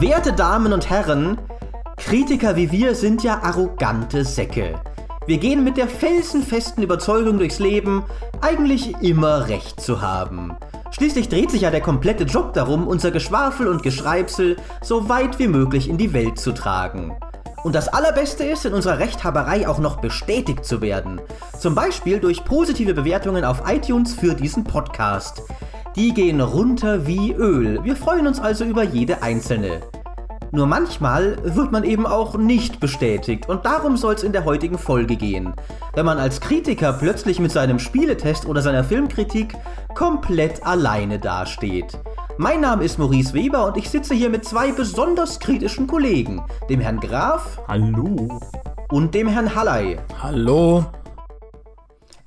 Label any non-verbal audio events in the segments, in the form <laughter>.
Werte Damen und Herren, Kritiker wie wir sind ja arrogante Säcke. Wir gehen mit der felsenfesten Überzeugung durchs Leben, eigentlich immer recht zu haben. Schließlich dreht sich ja der komplette Job darum, unser Geschwafel und Geschreibsel so weit wie möglich in die Welt zu tragen. Und das Allerbeste ist, in unserer Rechthaberei auch noch bestätigt zu werden. Zum Beispiel durch positive Bewertungen auf iTunes für diesen Podcast. Die gehen runter wie Öl. Wir freuen uns also über jede einzelne. Nur manchmal wird man eben auch nicht bestätigt und darum soll es in der heutigen Folge gehen. Wenn man als Kritiker plötzlich mit seinem Spieletest oder seiner Filmkritik komplett alleine dasteht. Mein Name ist Maurice Weber und ich sitze hier mit zwei besonders kritischen Kollegen, dem Herrn Graf. Hallo. Und dem Herrn Halley. Hallo.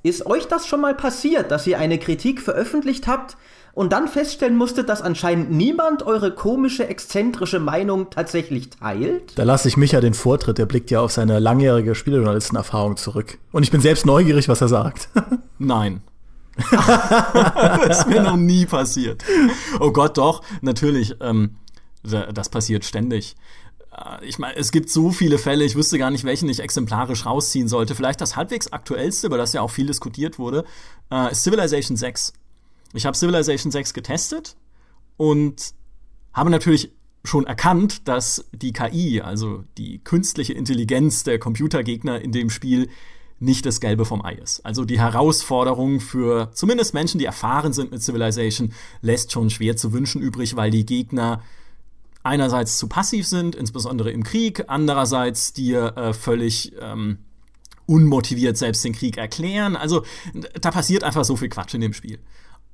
Ist euch das schon mal passiert, dass ihr eine Kritik veröffentlicht habt, und dann feststellen musstet, dass anscheinend niemand eure komische, exzentrische Meinung tatsächlich teilt? Da lasse ich Micha den Vortritt, der blickt ja auf seine langjährige Spielejournalistenerfahrung zurück. Und ich bin selbst neugierig, was er sagt. <laughs> Nein. das <laughs> ist mir noch nie passiert. Oh Gott, doch, natürlich. Ähm, das passiert ständig. Äh, ich meine, es gibt so viele Fälle, ich wüsste gar nicht, welchen ich exemplarisch rausziehen sollte. Vielleicht das halbwegs aktuellste, über das ja auch viel diskutiert wurde, äh, Civilization 6. Ich habe Civilization 6 getestet und habe natürlich schon erkannt, dass die KI, also die künstliche Intelligenz der Computergegner in dem Spiel, nicht das Gelbe vom Ei ist. Also die Herausforderung für zumindest Menschen, die erfahren sind mit Civilization, lässt schon schwer zu wünschen übrig, weil die Gegner einerseits zu passiv sind, insbesondere im Krieg, andererseits dir äh, völlig ähm, unmotiviert selbst den Krieg erklären. Also da passiert einfach so viel Quatsch in dem Spiel.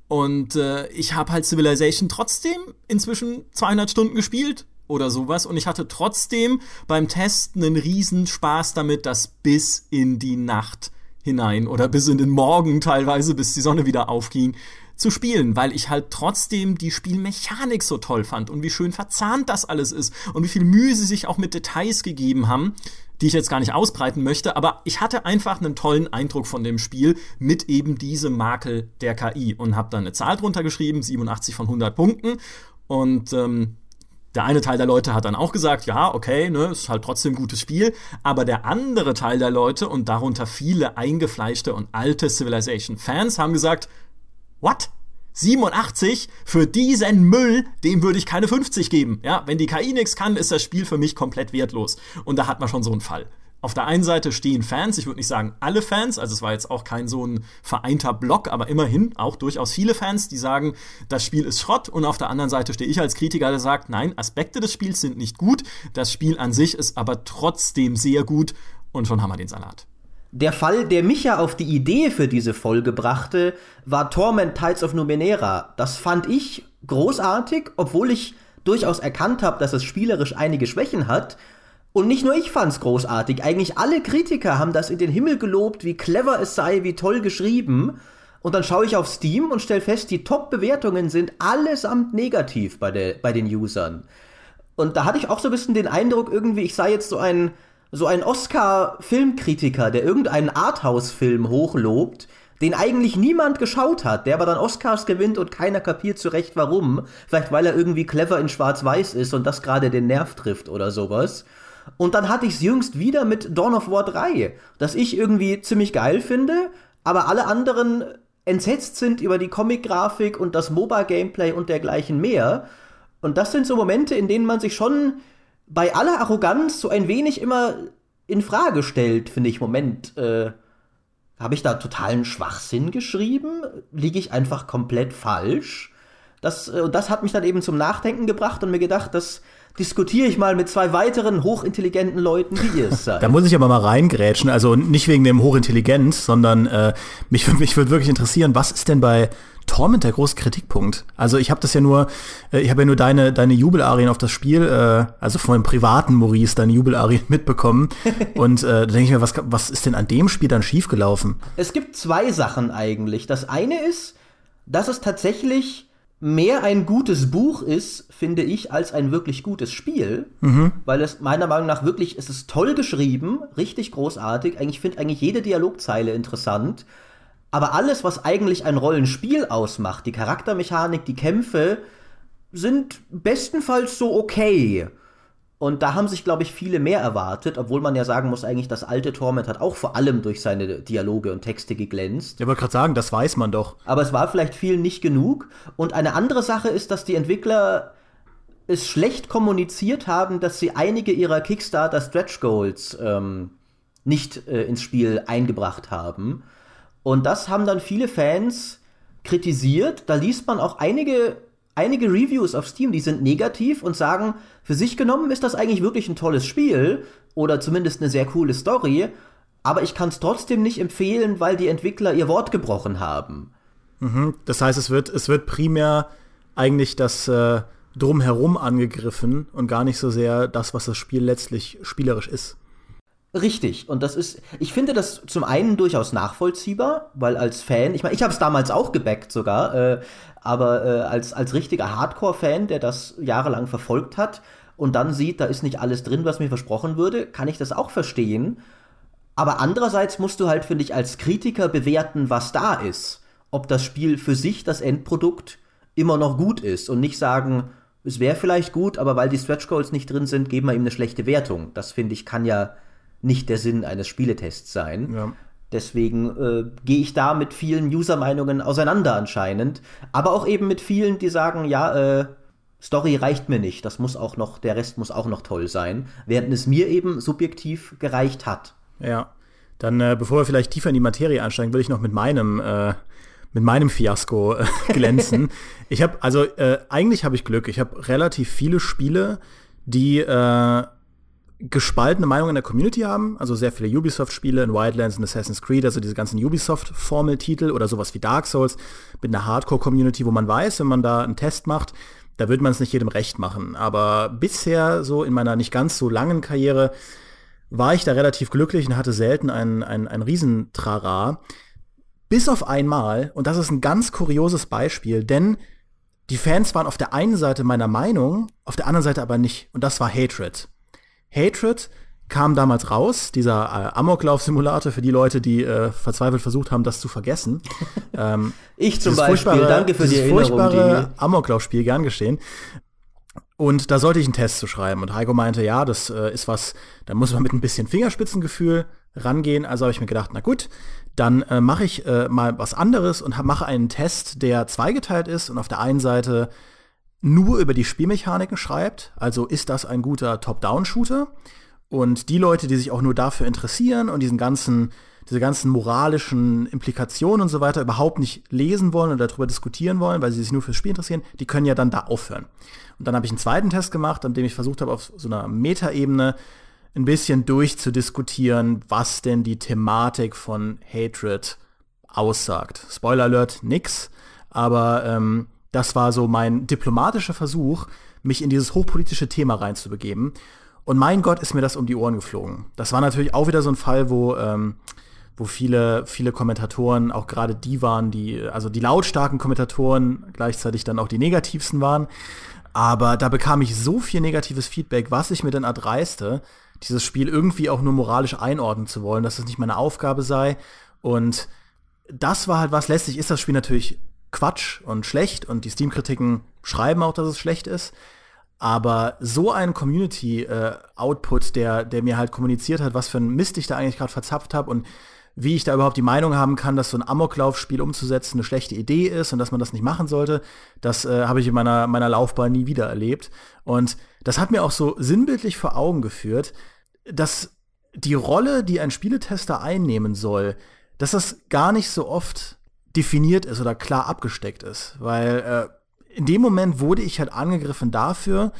Und äh, ich habe halt Civilization trotzdem inzwischen 200 Stunden gespielt oder sowas. Und ich hatte trotzdem beim Testen einen riesen Spaß damit, das bis in die Nacht hinein oder bis in den Morgen teilweise, bis die Sonne wieder aufging, zu spielen, weil ich halt trotzdem die Spielmechanik so toll fand und wie schön verzahnt das alles ist und wie viel Mühe sie sich auch mit Details gegeben haben, die ich jetzt gar nicht ausbreiten möchte, aber ich hatte einfach einen tollen Eindruck von dem Spiel mit eben diesem Makel der KI und habe dann eine Zahl drunter geschrieben, 87 von 100 Punkten und ähm, der eine Teil der Leute hat dann auch gesagt, ja, okay, ne, ist halt trotzdem ein gutes Spiel. Aber der andere Teil der Leute und darunter viele eingefleischte und alte Civilization-Fans haben gesagt, what? 87 für diesen Müll, dem würde ich keine 50 geben. Ja, wenn die KI nichts kann, ist das Spiel für mich komplett wertlos. Und da hat man schon so einen Fall. Auf der einen Seite stehen Fans, ich würde nicht sagen alle Fans, also es war jetzt auch kein so ein vereinter Block, aber immerhin auch durchaus viele Fans, die sagen, das Spiel ist Schrott. Und auf der anderen Seite stehe ich als Kritiker, der sagt, nein, Aspekte des Spiels sind nicht gut, das Spiel an sich ist aber trotzdem sehr gut und schon haben wir den Salat. Der Fall, der mich ja auf die Idee für diese Folge brachte, war Torment Tides of Numenera. Das fand ich großartig, obwohl ich durchaus erkannt habe, dass es spielerisch einige Schwächen hat. Und nicht nur ich fand's großartig, eigentlich alle Kritiker haben das in den Himmel gelobt, wie clever es sei, wie toll geschrieben. Und dann schaue ich auf Steam und stelle fest, die Top-Bewertungen sind allesamt negativ bei, der, bei den Usern. Und da hatte ich auch so ein bisschen den Eindruck, irgendwie, ich sei jetzt so ein so ein Oscar-Filmkritiker, der irgendeinen Arthouse-Film hochlobt, den eigentlich niemand geschaut hat, der aber dann Oscars gewinnt und keiner kapiert zurecht warum. Vielleicht weil er irgendwie clever in Schwarz-Weiß ist und das gerade den Nerv trifft oder sowas. Und dann hatte ich es jüngst wieder mit Dawn of War 3, das ich irgendwie ziemlich geil finde, aber alle anderen entsetzt sind über die Comic-Grafik und das MOBA-Gameplay und dergleichen mehr. Und das sind so Momente, in denen man sich schon bei aller Arroganz so ein wenig immer in Frage stellt, finde ich. Moment, äh, habe ich da totalen Schwachsinn geschrieben? Liege ich einfach komplett falsch? Das, äh, das hat mich dann eben zum Nachdenken gebracht und mir gedacht, das diskutiere ich mal mit zwei weiteren hochintelligenten Leuten, wie ihr es <laughs> seid. Da muss ich aber mal reingrätschen, also nicht wegen dem Hochintelligenz, sondern äh, mich, mich würde wirklich interessieren, was ist denn bei Torment der große Kritikpunkt. Also ich habe das ja nur, äh, ich habe ja nur deine, deine Jubelarien auf das Spiel, äh, also von dem privaten Maurice, deine Jubelarien <laughs> mitbekommen. Und äh, da denke ich mir, was, was ist denn an dem Spiel dann schiefgelaufen? Es gibt zwei Sachen eigentlich. Das eine ist, dass es tatsächlich mehr ein gutes Buch ist, finde ich, als ein wirklich gutes Spiel. Mhm. Weil es meiner Meinung nach wirklich, es ist toll geschrieben, richtig großartig. Eigentlich finde eigentlich jede Dialogzeile interessant. Aber alles, was eigentlich ein Rollenspiel ausmacht, die Charaktermechanik, die Kämpfe, sind bestenfalls so okay. Und da haben sich, glaube ich, viele mehr erwartet, obwohl man ja sagen muss, eigentlich das alte Torment hat auch vor allem durch seine Dialoge und Texte geglänzt. Ja, wollte gerade sagen, das weiß man doch. Aber es war vielleicht vielen nicht genug. Und eine andere Sache ist, dass die Entwickler es schlecht kommuniziert haben, dass sie einige ihrer Kickstarter Stretch Goals ähm, nicht äh, ins Spiel eingebracht haben. Und das haben dann viele Fans kritisiert. Da liest man auch einige einige Reviews auf Steam, die sind negativ und sagen, für sich genommen ist das eigentlich wirklich ein tolles Spiel oder zumindest eine sehr coole Story, aber ich kann es trotzdem nicht empfehlen, weil die Entwickler ihr Wort gebrochen haben. Mhm. Das heißt, es wird, es wird primär eigentlich das äh, Drumherum angegriffen und gar nicht so sehr das, was das Spiel letztlich spielerisch ist. Richtig, und das ist, ich finde das zum einen durchaus nachvollziehbar, weil als Fan, ich meine, ich habe es damals auch gebackt sogar, äh, aber äh, als, als richtiger Hardcore-Fan, der das jahrelang verfolgt hat und dann sieht, da ist nicht alles drin, was mir versprochen würde, kann ich das auch verstehen. Aber andererseits musst du halt, finde ich, als Kritiker bewerten, was da ist. Ob das Spiel für sich, das Endprodukt, immer noch gut ist und nicht sagen, es wäre vielleicht gut, aber weil die Stretch Goals nicht drin sind, geben wir ihm eine schlechte Wertung. Das finde ich kann ja nicht der Sinn eines Spieletests sein. Ja. Deswegen äh, gehe ich da mit vielen User-Meinungen auseinander anscheinend. Aber auch eben mit vielen, die sagen, ja, äh, Story reicht mir nicht. Das muss auch noch, der Rest muss auch noch toll sein. Während es mir eben subjektiv gereicht hat. Ja. Dann, äh, bevor wir vielleicht tiefer in die Materie einsteigen, würde ich noch mit meinem äh, mit meinem Fiasko äh, <laughs> glänzen. ich habe also äh, eigentlich habe ich Glück. Ich habe relativ viele Spiele, die äh, gespaltene Meinung in der Community haben, also sehr viele Ubisoft-Spiele in Wildlands und Assassin's Creed, also diese ganzen Ubisoft-Formeltitel oder sowas wie Dark Souls mit einer Hardcore-Community, wo man weiß, wenn man da einen Test macht, da wird man es nicht jedem recht machen. Aber bisher so in meiner nicht ganz so langen Karriere war ich da relativ glücklich und hatte selten ein, ein, ein Riesentrara. Bis auf einmal, und das ist ein ganz kurioses Beispiel, denn die Fans waren auf der einen Seite meiner Meinung, auf der anderen Seite aber nicht. Und das war Hatred. Hatred kam damals raus, dieser äh, Amoklauf-Simulator für die Leute, die äh, verzweifelt versucht haben, das zu vergessen. <laughs> ähm, ich zum Beispiel, danke für die Erinnerung. furchtbare Amoklauf-Spiel, gern geschehen. Und da sollte ich einen Test zu schreiben. Und Heiko meinte, ja, das äh, ist was, da muss man mit ein bisschen Fingerspitzengefühl rangehen. Also habe ich mir gedacht, na gut, dann äh, mache ich äh, mal was anderes und mache einen Test, der zweigeteilt ist und auf der einen Seite nur über die Spielmechaniken schreibt. Also ist das ein guter Top-Down-Shooter? Und die Leute, die sich auch nur dafür interessieren und diesen ganzen, diese ganzen moralischen Implikationen und so weiter überhaupt nicht lesen wollen oder darüber diskutieren wollen, weil sie sich nur fürs Spiel interessieren, die können ja dann da aufhören. Und dann habe ich einen zweiten Test gemacht, an dem ich versucht habe, auf so einer Metaebene ein bisschen durchzudiskutieren, was denn die Thematik von Hatred aussagt. Spoiler Alert, nix. Aber ähm, das war so mein diplomatischer Versuch, mich in dieses hochpolitische Thema reinzubegeben. Und mein Gott, ist mir das um die Ohren geflogen. Das war natürlich auch wieder so ein Fall, wo, ähm, wo viele, viele Kommentatoren auch gerade die waren, die, also die lautstarken Kommentatoren gleichzeitig dann auch die negativsten waren. Aber da bekam ich so viel negatives Feedback, was ich mir denn erdreiste, dieses Spiel irgendwie auch nur moralisch einordnen zu wollen, dass es nicht meine Aufgabe sei. Und das war halt was, letztlich ist das Spiel natürlich Quatsch und schlecht und die Steam-Kritiken schreiben auch, dass es schlecht ist. Aber so ein Community-Output, äh, der, der mir halt kommuniziert hat, was für ein Mist ich da eigentlich gerade verzapft habe und wie ich da überhaupt die Meinung haben kann, dass so ein Amoklaufspiel umzusetzen eine schlechte Idee ist und dass man das nicht machen sollte, das äh, habe ich in meiner, meiner Laufbahn nie wieder erlebt. Und das hat mir auch so sinnbildlich vor Augen geführt, dass die Rolle, die ein Spieletester einnehmen soll, dass das gar nicht so oft definiert ist oder klar abgesteckt ist. Weil äh, in dem Moment wurde ich halt angegriffen dafür,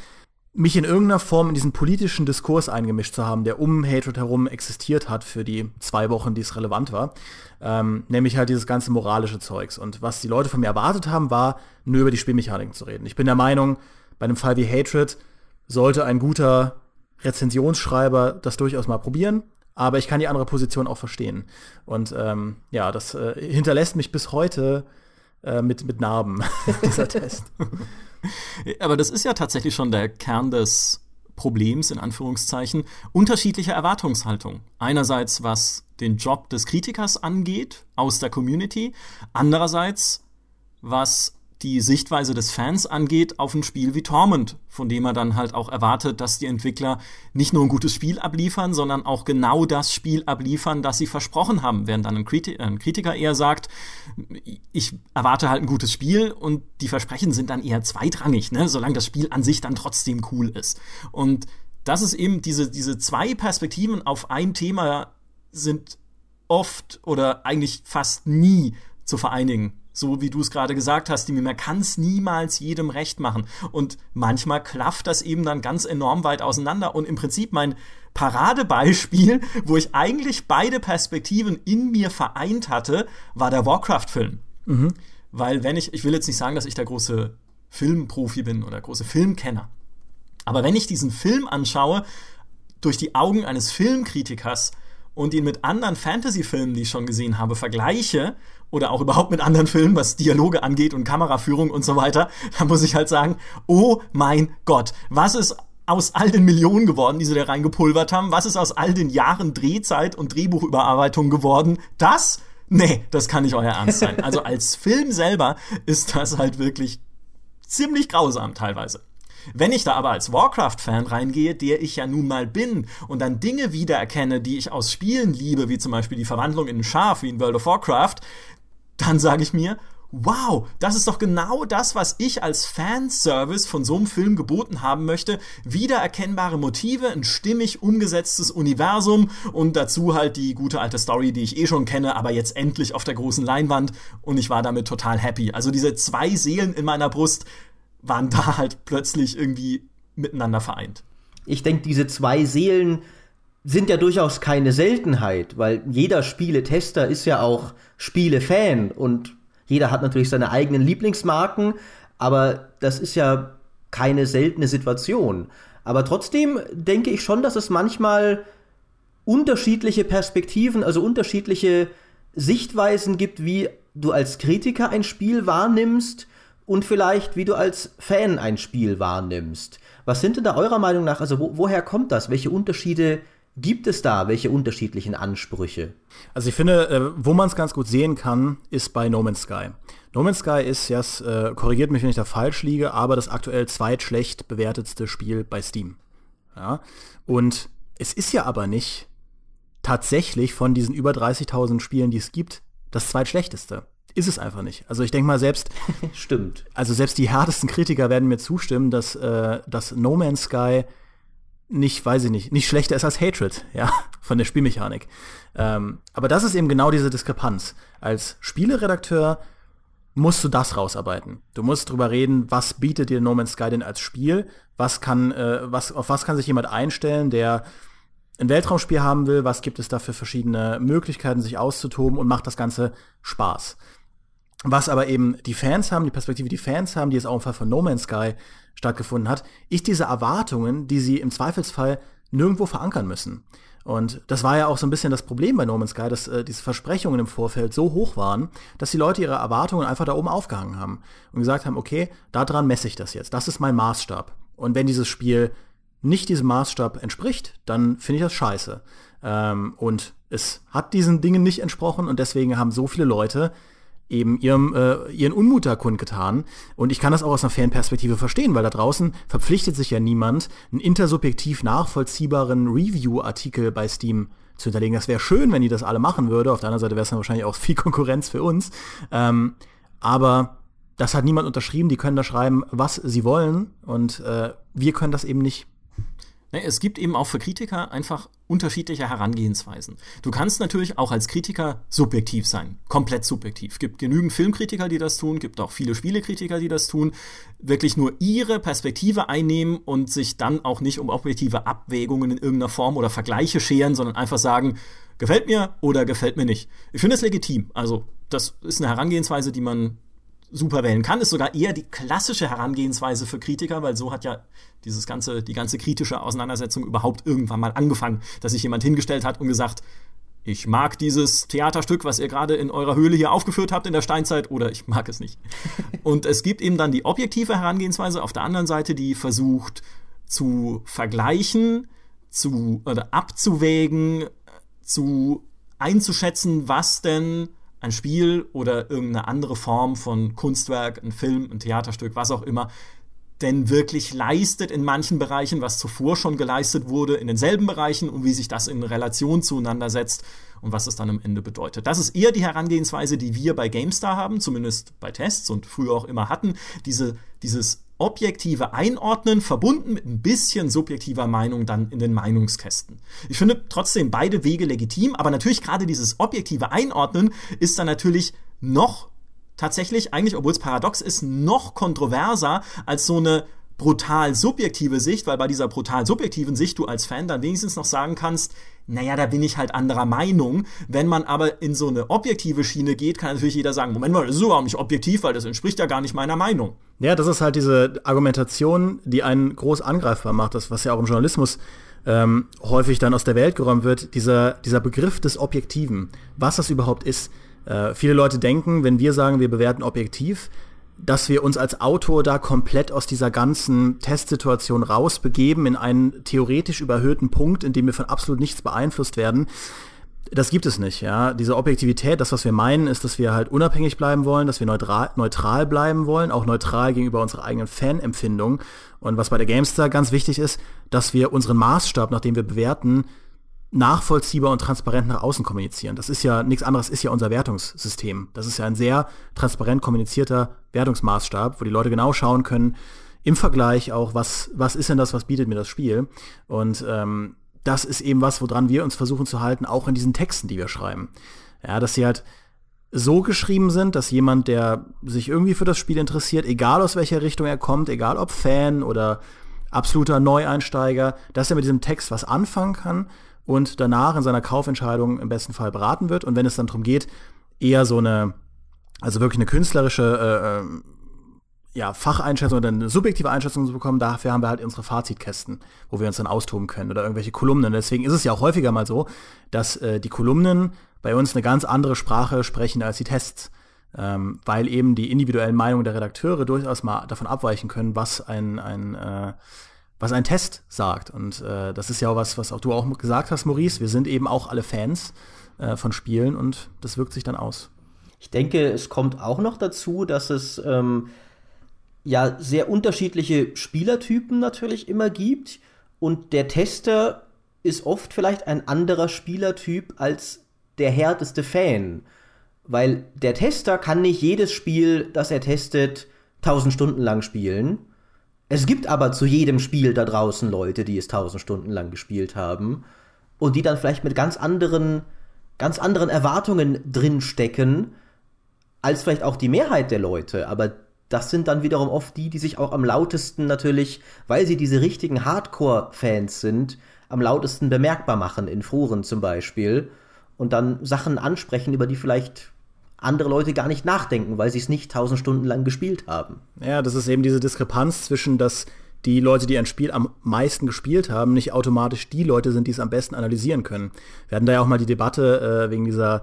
mich in irgendeiner Form in diesen politischen Diskurs eingemischt zu haben, der um Hatred herum existiert hat für die zwei Wochen, die es relevant war. Ähm, nämlich halt dieses ganze moralische Zeugs. Und was die Leute von mir erwartet haben, war, nur über die Spielmechaniken zu reden. Ich bin der Meinung, bei einem Fall wie Hatred sollte ein guter Rezensionsschreiber das durchaus mal probieren aber ich kann die andere Position auch verstehen. Und ähm, ja, das äh, hinterlässt mich bis heute äh, mit, mit Narben, <laughs> dieser Test. <laughs> Aber das ist ja tatsächlich schon der Kern des Problems, in Anführungszeichen, unterschiedliche Erwartungshaltung. Einerseits, was den Job des Kritikers angeht, aus der Community. Andererseits, was die Sichtweise des Fans angeht auf ein Spiel wie Torment, von dem er dann halt auch erwartet, dass die Entwickler nicht nur ein gutes Spiel abliefern, sondern auch genau das Spiel abliefern, das sie versprochen haben. Während dann ein, Kriti ein Kritiker eher sagt, ich erwarte halt ein gutes Spiel und die Versprechen sind dann eher zweitrangig, ne? solange das Spiel an sich dann trotzdem cool ist. Und das ist eben diese, diese zwei Perspektiven auf ein Thema sind oft oder eigentlich fast nie zu vereinigen so wie du es gerade gesagt hast, die man kann es niemals jedem recht machen. Und manchmal klafft das eben dann ganz enorm weit auseinander. Und im Prinzip mein Paradebeispiel, <laughs> wo ich eigentlich beide Perspektiven in mir vereint hatte, war der Warcraft-Film. Mhm. Weil wenn ich, ich will jetzt nicht sagen, dass ich der große Filmprofi bin oder große Filmkenner. Aber wenn ich diesen Film anschaue, durch die Augen eines Filmkritikers und ihn mit anderen Fantasy-Filmen, die ich schon gesehen habe, vergleiche oder auch überhaupt mit anderen Filmen, was Dialoge angeht und Kameraführung und so weiter, <laughs> da muss ich halt sagen, oh mein Gott, was ist aus all den Millionen geworden, die sie da reingepulvert haben? Was ist aus all den Jahren Drehzeit und Drehbuchüberarbeitung geworden? Das? Nee, das kann nicht euer Ernst sein. Also als <laughs> Film selber ist das halt wirklich ziemlich grausam teilweise. Wenn ich da aber als Warcraft-Fan reingehe, der ich ja nun mal bin, und dann Dinge wiedererkenne, die ich aus Spielen liebe, wie zum Beispiel die Verwandlung in ein Schaf, wie in World of Warcraft, dann sage ich mir, wow, das ist doch genau das, was ich als Fanservice von so einem Film geboten haben möchte. Wiedererkennbare Motive, ein stimmig umgesetztes Universum und dazu halt die gute alte Story, die ich eh schon kenne, aber jetzt endlich auf der großen Leinwand und ich war damit total happy. Also diese zwei Seelen in meiner Brust waren da halt plötzlich irgendwie miteinander vereint. Ich denke, diese zwei Seelen sind ja durchaus keine Seltenheit, weil jeder Spieletester ist ja auch Spielefan und jeder hat natürlich seine eigenen Lieblingsmarken, aber das ist ja keine seltene Situation. Aber trotzdem denke ich schon, dass es manchmal unterschiedliche Perspektiven, also unterschiedliche Sichtweisen gibt, wie du als Kritiker ein Spiel wahrnimmst und vielleicht wie du als Fan ein Spiel wahrnimmst. Was sind denn da eurer Meinung nach, also wo, woher kommt das? Welche Unterschiede Gibt es da welche unterschiedlichen Ansprüche? Also ich finde, äh, wo man es ganz gut sehen kann, ist bei No Man's Sky. No Man's Sky ist, ja, äh, korrigiert mich, wenn ich da falsch liege, aber das aktuell zweitschlecht bewertetste Spiel bei Steam. Ja? Und es ist ja aber nicht tatsächlich von diesen über 30.000 Spielen, die es gibt, das zweitschlechteste. Ist es einfach nicht. Also ich denke mal selbst. <laughs> Stimmt. Also selbst die härtesten Kritiker werden mir zustimmen, dass, äh, dass No Man's Sky nicht, weiß ich nicht, nicht schlechter ist als Hatred, ja, <laughs> von der Spielmechanik. Ähm, aber das ist eben genau diese Diskrepanz. Als Spieleredakteur musst du das rausarbeiten. Du musst drüber reden, was bietet dir No Man's Sky denn als Spiel? Was kann, äh, was, auf was kann sich jemand einstellen, der ein Weltraumspiel haben will? Was gibt es da für verschiedene Möglichkeiten, sich auszutoben und macht das Ganze Spaß? Was aber eben die Fans haben, die Perspektive, die Fans haben, die es auch im Fall von No Man's Sky stattgefunden hat, ist diese Erwartungen, die sie im Zweifelsfall nirgendwo verankern müssen. Und das war ja auch so ein bisschen das Problem bei No Man's Sky, dass äh, diese Versprechungen im Vorfeld so hoch waren, dass die Leute ihre Erwartungen einfach da oben aufgehangen haben und gesagt haben, okay, daran messe ich das jetzt. Das ist mein Maßstab. Und wenn dieses Spiel nicht diesem Maßstab entspricht, dann finde ich das scheiße. Ähm, und es hat diesen Dingen nicht entsprochen und deswegen haben so viele Leute eben ihrem, äh, ihren Unmut da kundgetan. Und ich kann das auch aus einer Fanperspektive verstehen, weil da draußen verpflichtet sich ja niemand, einen intersubjektiv nachvollziehbaren Review-Artikel bei Steam zu hinterlegen. Das wäre schön, wenn die das alle machen würde. Auf der anderen Seite wäre es dann wahrscheinlich auch viel <laughs> Konkurrenz für uns. Ähm, aber das hat niemand unterschrieben. Die können da schreiben, was sie wollen. Und äh, wir können das eben nicht. Ne, es gibt eben auch für Kritiker einfach unterschiedliche Herangehensweisen. Du kannst natürlich auch als Kritiker subjektiv sein, komplett subjektiv. Es gibt genügend Filmkritiker, die das tun, gibt auch viele Spielekritiker, die das tun, wirklich nur ihre Perspektive einnehmen und sich dann auch nicht um objektive Abwägungen in irgendeiner Form oder Vergleiche scheren, sondern einfach sagen, gefällt mir oder gefällt mir nicht. Ich finde es legitim. Also, das ist eine Herangehensweise, die man super wählen kann, ist sogar eher die klassische Herangehensweise für Kritiker, weil so hat ja dieses ganze, die ganze kritische Auseinandersetzung überhaupt irgendwann mal angefangen, dass sich jemand hingestellt hat und gesagt, ich mag dieses Theaterstück, was ihr gerade in eurer Höhle hier aufgeführt habt in der Steinzeit, oder ich mag es nicht. <laughs> Und es gibt eben dann die objektive Herangehensweise auf der anderen Seite, die versucht zu vergleichen, zu oder abzuwägen, zu einzuschätzen, was denn ein Spiel oder irgendeine andere Form von Kunstwerk, ein Film, ein Theaterstück, was auch immer, denn wirklich leistet in manchen Bereichen, was zuvor schon geleistet wurde, in denselben Bereichen und wie sich das in Relation zueinander setzt und was es dann am Ende bedeutet. Das ist eher die Herangehensweise, die wir bei GameStar haben, zumindest bei Tests und früher auch immer hatten. Diese, dieses objektive Einordnen verbunden mit ein bisschen subjektiver Meinung dann in den Meinungskästen. Ich finde trotzdem beide Wege legitim, aber natürlich gerade dieses objektive Einordnen ist dann natürlich noch tatsächlich eigentlich, obwohl es paradox ist, noch kontroverser als so eine brutal subjektive Sicht, weil bei dieser brutal subjektiven Sicht du als Fan dann wenigstens noch sagen kannst, naja, da bin ich halt anderer Meinung. Wenn man aber in so eine objektive Schiene geht, kann natürlich jeder sagen, Moment mal, das ist überhaupt nicht objektiv, weil das entspricht ja gar nicht meiner Meinung. Ja, das ist halt diese Argumentation, die einen groß angreifbar macht, das, was ja auch im Journalismus ähm, häufig dann aus der Welt geräumt wird, dieser, dieser Begriff des Objektiven, was das überhaupt ist. Äh, viele Leute denken, wenn wir sagen, wir bewerten objektiv, dass wir uns als Autor da komplett aus dieser ganzen Testsituation rausbegeben in einen theoretisch überhöhten Punkt, in dem wir von absolut nichts beeinflusst werden. Das gibt es nicht, ja. Diese Objektivität, das, was wir meinen, ist, dass wir halt unabhängig bleiben wollen, dass wir neutral, neutral bleiben wollen, auch neutral gegenüber unserer eigenen Fanempfindung. Und was bei der Gamestar ganz wichtig ist, dass wir unseren Maßstab, nach dem wir bewerten, nachvollziehbar und transparent nach außen kommunizieren. Das ist ja nichts anderes, ist ja unser Wertungssystem. Das ist ja ein sehr transparent kommunizierter Wertungsmaßstab, wo die Leute genau schauen können, im Vergleich auch, was, was ist denn das, was bietet mir das Spiel? Und ähm, das ist eben was, woran wir uns versuchen zu halten, auch in diesen Texten, die wir schreiben. Ja, dass sie halt so geschrieben sind, dass jemand, der sich irgendwie für das Spiel interessiert, egal aus welcher Richtung er kommt, egal ob Fan oder absoluter Neueinsteiger, dass er mit diesem Text was anfangen kann und danach in seiner Kaufentscheidung im besten Fall beraten wird. Und wenn es dann darum geht, eher so eine, also wirklich eine künstlerische äh, äh, ja, Facheinschätzung oder eine subjektive Einschätzung zu bekommen, dafür haben wir halt unsere Fazitkästen, wo wir uns dann austoben können oder irgendwelche Kolumnen. Deswegen ist es ja auch häufiger mal so, dass äh, die Kolumnen bei uns eine ganz andere Sprache sprechen als die Tests. Ähm, weil eben die individuellen Meinungen der Redakteure durchaus mal davon abweichen können, was ein, ein äh, was ein Test sagt. Und äh, das ist ja auch was, was auch du auch gesagt hast, Maurice. Wir sind eben auch alle Fans äh, von Spielen und das wirkt sich dann aus. Ich denke, es kommt auch noch dazu, dass es ähm, ja sehr unterschiedliche Spielertypen natürlich immer gibt. Und der Tester ist oft vielleicht ein anderer Spielertyp als der härteste Fan. Weil der Tester kann nicht jedes Spiel, das er testet, tausend Stunden lang spielen es gibt aber zu jedem Spiel da draußen Leute, die es tausend Stunden lang gespielt haben und die dann vielleicht mit ganz anderen, ganz anderen Erwartungen drinstecken, als vielleicht auch die Mehrheit der Leute. Aber das sind dann wiederum oft die, die sich auch am lautesten natürlich, weil sie diese richtigen Hardcore-Fans sind, am lautesten bemerkbar machen, in Foren zum Beispiel, und dann Sachen ansprechen, über die vielleicht andere Leute gar nicht nachdenken, weil sie es nicht tausend Stunden lang gespielt haben. Ja, das ist eben diese Diskrepanz zwischen, dass die Leute, die ein Spiel am meisten gespielt haben, nicht automatisch die Leute sind, die es am besten analysieren können. Wir hatten da ja auch mal die Debatte äh, wegen dieser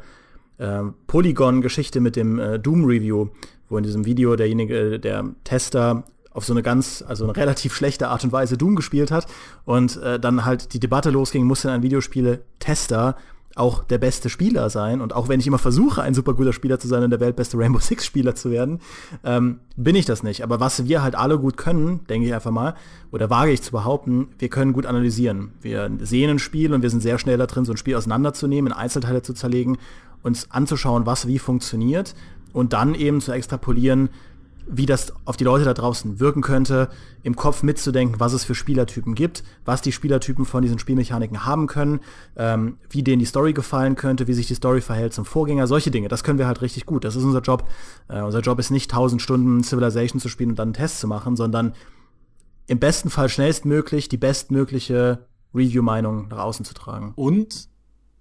äh, Polygon-Geschichte mit dem äh, Doom-Review, wo in diesem Video derjenige, äh, der Tester auf so eine ganz, also eine relativ schlechte Art und Weise Doom gespielt hat und äh, dann halt die Debatte losging, musste ein Videospiele-Tester auch der beste Spieler sein. Und auch wenn ich immer versuche, ein super guter Spieler zu sein und der weltbeste Rainbow Six Spieler zu werden, ähm, bin ich das nicht. Aber was wir halt alle gut können, denke ich einfach mal, oder wage ich zu behaupten, wir können gut analysieren. Wir sehen ein Spiel und wir sind sehr schnell da drin, so ein Spiel auseinanderzunehmen, in Einzelteile zu zerlegen, uns anzuschauen, was wie funktioniert und dann eben zu extrapolieren, wie das auf die Leute da draußen wirken könnte, im Kopf mitzudenken, was es für Spielertypen gibt, was die Spielertypen von diesen Spielmechaniken haben können, ähm, wie denen die Story gefallen könnte, wie sich die Story verhält zum Vorgänger, solche Dinge. Das können wir halt richtig gut. Das ist unser Job. Äh, unser Job ist nicht 1000 Stunden Civilization zu spielen und dann einen Test zu machen, sondern im besten Fall schnellstmöglich die bestmögliche Review-Meinung nach außen zu tragen. Und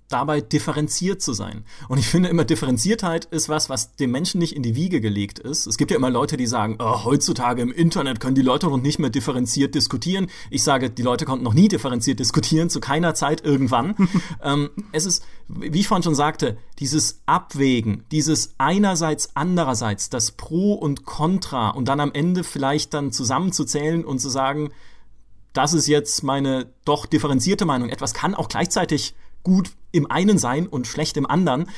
dabei differenziert zu sein. Und ich finde immer, Differenziertheit ist was, was dem Menschen nicht in die Wiege gelegt ist. Es gibt ja immer Leute, die sagen, oh, heutzutage im Internet können die Leute noch nicht mehr differenziert diskutieren. Ich sage, die Leute konnten noch nie differenziert diskutieren, zu keiner Zeit irgendwann. <laughs> ähm, es ist, wie ich vorhin schon sagte, dieses Abwägen, dieses einerseits, andererseits, das Pro und Contra und dann am Ende vielleicht dann zusammenzuzählen und zu sagen, das ist jetzt meine doch differenzierte Meinung. Etwas kann auch gleichzeitig gut im einen sein und schlecht im anderen.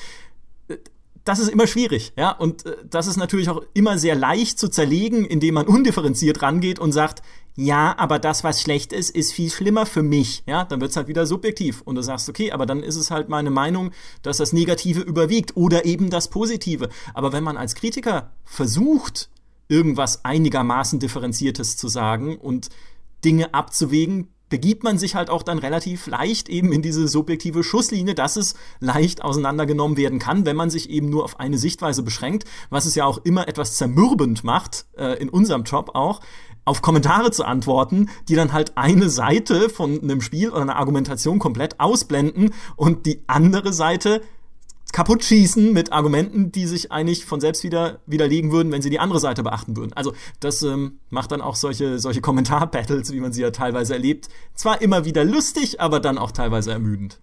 das ist immer schwierig, ja. Und äh, das ist natürlich auch immer sehr leicht zu zerlegen, indem man <laughs> undifferenziert rangeht und sagt, ja, aber das, was schlecht ist, ist viel schlimmer für mich. Ja, dann wird's halt wieder subjektiv. Und du sagst, okay, aber dann ist es halt meine Meinung, dass das Negative überwiegt oder eben das Positive. Aber wenn man als Kritiker versucht, irgendwas einigermaßen Differenziertes zu sagen und Dinge abzuwägen, begibt man sich halt auch dann relativ leicht eben in diese subjektive Schusslinie, dass es leicht auseinandergenommen werden kann, wenn man sich eben nur auf eine Sichtweise beschränkt, was es ja auch immer etwas zermürbend macht, äh, in unserem Job auch, auf Kommentare zu antworten, die dann halt eine Seite von einem Spiel oder einer Argumentation komplett ausblenden und die andere Seite kaputt schießen mit Argumenten, die sich eigentlich von selbst wieder widerlegen würden, wenn sie die andere Seite beachten würden. Also das ähm, macht dann auch solche, solche Kommentar-Battles, wie man sie ja teilweise erlebt, zwar immer wieder lustig, aber dann auch teilweise ermüdend.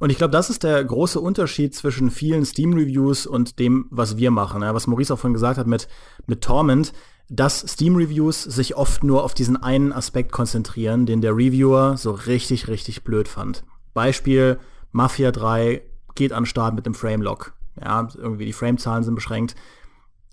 Und ich glaube, das ist der große Unterschied zwischen vielen Steam-Reviews und dem, was wir machen. Ja, was Maurice auch vorhin gesagt hat mit, mit Torment, dass Steam-Reviews sich oft nur auf diesen einen Aspekt konzentrieren, den der Reviewer so richtig, richtig blöd fand. Beispiel Mafia 3 geht an Start mit dem Frame-Lock. Ja, irgendwie die Frame-Zahlen sind beschränkt.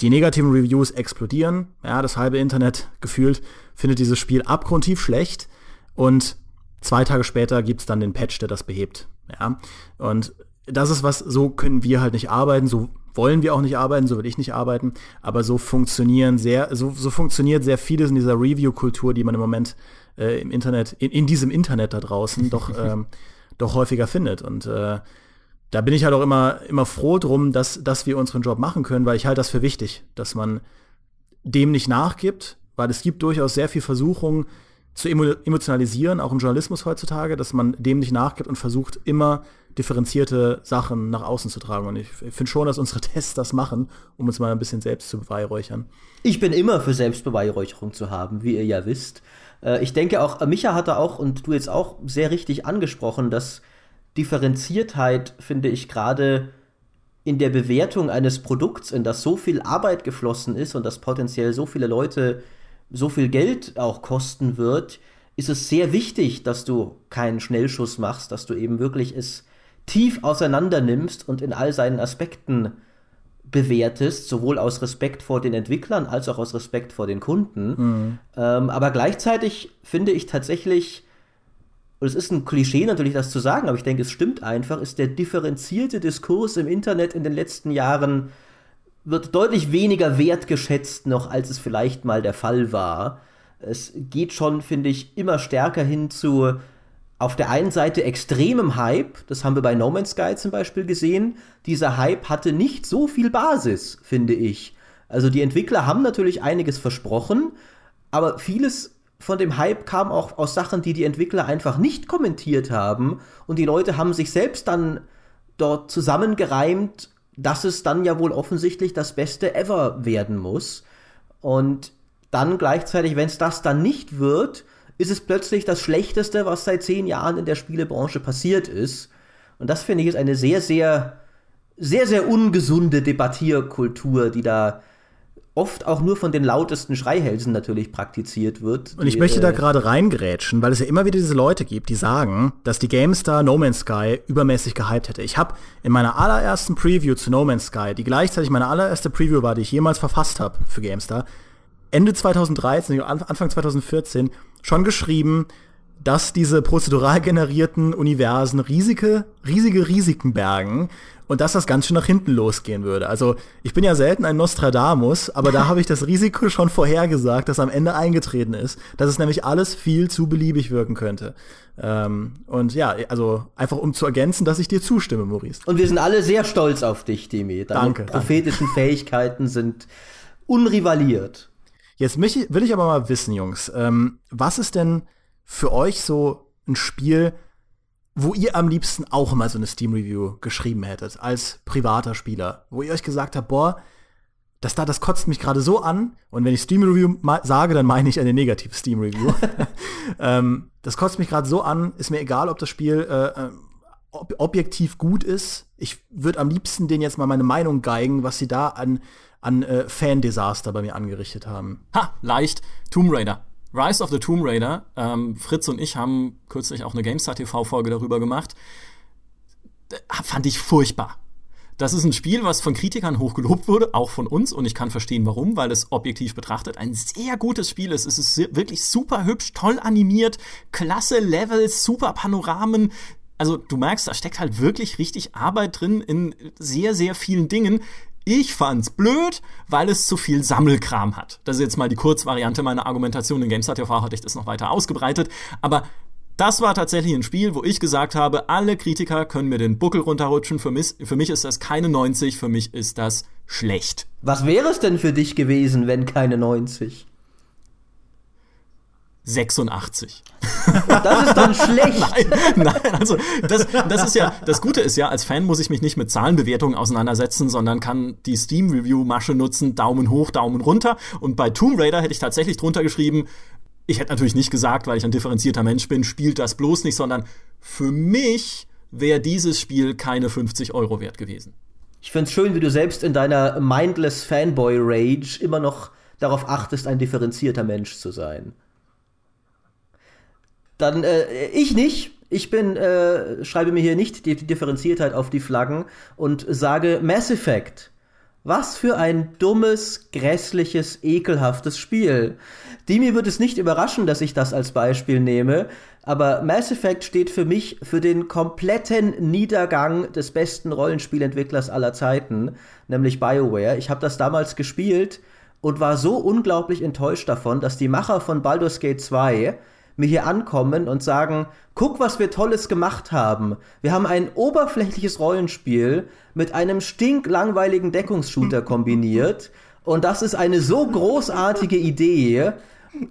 Die negativen Reviews explodieren. Ja, das halbe Internet gefühlt findet dieses Spiel abgrundtief schlecht. Und zwei Tage später gibt's dann den Patch, der das behebt. Ja, und das ist was, so können wir halt nicht arbeiten, so wollen wir auch nicht arbeiten, so will ich nicht arbeiten, aber so funktionieren sehr, so, so funktioniert sehr vieles in dieser Review-Kultur, die man im Moment äh, im Internet, in, in diesem Internet da draußen doch, <laughs> ähm, doch häufiger findet. Und äh, da bin ich halt auch immer, immer froh drum, dass, dass wir unseren Job machen können, weil ich halte das für wichtig, dass man dem nicht nachgibt, weil es gibt durchaus sehr viel Versuchung zu emotionalisieren, auch im Journalismus heutzutage, dass man dem nicht nachgibt und versucht, immer differenzierte Sachen nach außen zu tragen. Und ich finde schon, dass unsere Tests das machen, um uns mal ein bisschen selbst zu beweihräuchern. Ich bin immer für Selbstbeweihräucherung zu haben, wie ihr ja wisst. Äh, ich denke auch, Micha hatte auch und du jetzt auch sehr richtig angesprochen, dass Differenziertheit, finde ich, gerade in der Bewertung eines Produkts, in das so viel Arbeit geflossen ist und das potenziell so viele Leute so viel Geld auch kosten wird, ist es sehr wichtig, dass du keinen Schnellschuss machst, dass du eben wirklich es tief auseinander nimmst und in all seinen Aspekten bewertest, sowohl aus Respekt vor den Entwicklern als auch aus Respekt vor den Kunden. Mhm. Ähm, aber gleichzeitig finde ich tatsächlich, und es ist ein Klischee natürlich, das zu sagen, aber ich denke, es stimmt einfach, ist der differenzierte Diskurs im Internet in den letzten Jahren wird deutlich weniger wertgeschätzt noch, als es vielleicht mal der Fall war. Es geht schon, finde ich, immer stärker hin zu auf der einen Seite extremem Hype, das haben wir bei No Man's Sky zum Beispiel gesehen. Dieser Hype hatte nicht so viel Basis, finde ich. Also die Entwickler haben natürlich einiges versprochen, aber vieles von dem Hype kam auch aus Sachen, die die Entwickler einfach nicht kommentiert haben. Und die Leute haben sich selbst dann dort zusammengereimt, dass es dann ja wohl offensichtlich das Beste ever werden muss. Und dann gleichzeitig, wenn es das dann nicht wird, ist es plötzlich das Schlechteste, was seit zehn Jahren in der Spielebranche passiert ist. Und das finde ich ist eine sehr, sehr, sehr, sehr ungesunde Debattierkultur, die da oft auch nur von den lautesten Schreihälsen natürlich praktiziert wird. Und ich möchte da äh, gerade reingrätschen, weil es ja immer wieder diese Leute gibt, die sagen, dass die GameStar No Man's Sky übermäßig gehypt hätte. Ich habe in meiner allerersten Preview zu No Man's Sky, die gleichzeitig meine allererste Preview war, die ich jemals verfasst habe für GameStar, Ende 2013, Anfang 2014 schon geschrieben, dass diese prozedural generierten Universen riesige, riesige Risiken bergen und dass das ganz schön nach hinten losgehen würde. Also ich bin ja selten ein Nostradamus, aber da <laughs> habe ich das Risiko schon vorhergesagt, das am Ende eingetreten ist, dass es nämlich alles viel zu beliebig wirken könnte. Ähm, und ja, also einfach um zu ergänzen, dass ich dir zustimme, Maurice. Und wir sind alle sehr stolz auf dich, Demi. Deine danke, prophetischen danke. Fähigkeiten sind unrivaliert. Jetzt will ich aber mal wissen, Jungs, ähm, was ist denn für euch so ein Spiel, wo ihr am liebsten auch mal so eine Steam-Review geschrieben hättet, als privater Spieler, wo ihr euch gesagt habt, boah, das da, das kotzt mich gerade so an. Und wenn ich Steam-Review sage, dann meine ich eine negative Steam-Review. <laughs> ähm, das kotzt mich gerade so an, ist mir egal, ob das Spiel äh, äh, ob objektiv gut ist. Ich würde am liebsten denen jetzt mal meine Meinung geigen, was sie da an, an äh, Fan-Desaster bei mir angerichtet haben. Ha, leicht. Tomb Raider. Rise of the Tomb Raider. Ähm, Fritz und ich haben kürzlich auch eine GameStar TV-Folge darüber gemacht. Fand ich furchtbar. Das ist ein Spiel, was von Kritikern hochgelobt wurde, auch von uns, und ich kann verstehen, warum, weil es objektiv betrachtet ein sehr gutes Spiel ist. Es ist wirklich super hübsch, toll animiert, klasse Levels, super Panoramen. Also du merkst, da steckt halt wirklich richtig Arbeit drin in sehr, sehr vielen Dingen. Ich fand's blöd, weil es zu viel Sammelkram hat. Das ist jetzt mal die Kurzvariante meiner Argumentation. In GameStar TV hatte ich das noch weiter ausgebreitet. Aber das war tatsächlich ein Spiel, wo ich gesagt habe, alle Kritiker können mir den Buckel runterrutschen. Für mich, für mich ist das keine 90, für mich ist das schlecht. Was wäre es denn für dich gewesen, wenn keine 90? 86. Das ist dann schlecht. <laughs> nein, nein, also das, das ist ja, das Gute ist ja, als Fan muss ich mich nicht mit Zahlenbewertungen auseinandersetzen, sondern kann die Steam-Review-Masche nutzen, Daumen hoch, Daumen runter. Und bei Tomb Raider hätte ich tatsächlich drunter geschrieben, ich hätte natürlich nicht gesagt, weil ich ein differenzierter Mensch bin, spielt das bloß nicht, sondern für mich wäre dieses Spiel keine 50 Euro wert gewesen. Ich finde es schön, wie du selbst in deiner mindless Fanboy-Rage immer noch darauf achtest, ein differenzierter Mensch zu sein. Dann äh, ich nicht. Ich bin, äh, schreibe mir hier nicht die, Differenziertheit auf die Flaggen und sage Mass Effect. Was für ein dummes, grässliches, ekelhaftes Spiel. Dimi wird es nicht überraschen, dass ich das als Beispiel nehme, aber Mass Effect steht für mich für den kompletten Niedergang des besten Rollenspielentwicklers aller Zeiten, nämlich BioWare. Ich habe das damals gespielt und war so unglaublich enttäuscht davon, dass die Macher von Baldur's Gate 2 mir hier ankommen und sagen, guck, was wir Tolles gemacht haben. Wir haben ein oberflächliches Rollenspiel mit einem stinklangweiligen Deckungsshooter <laughs> kombiniert. Und das ist eine so großartige Idee,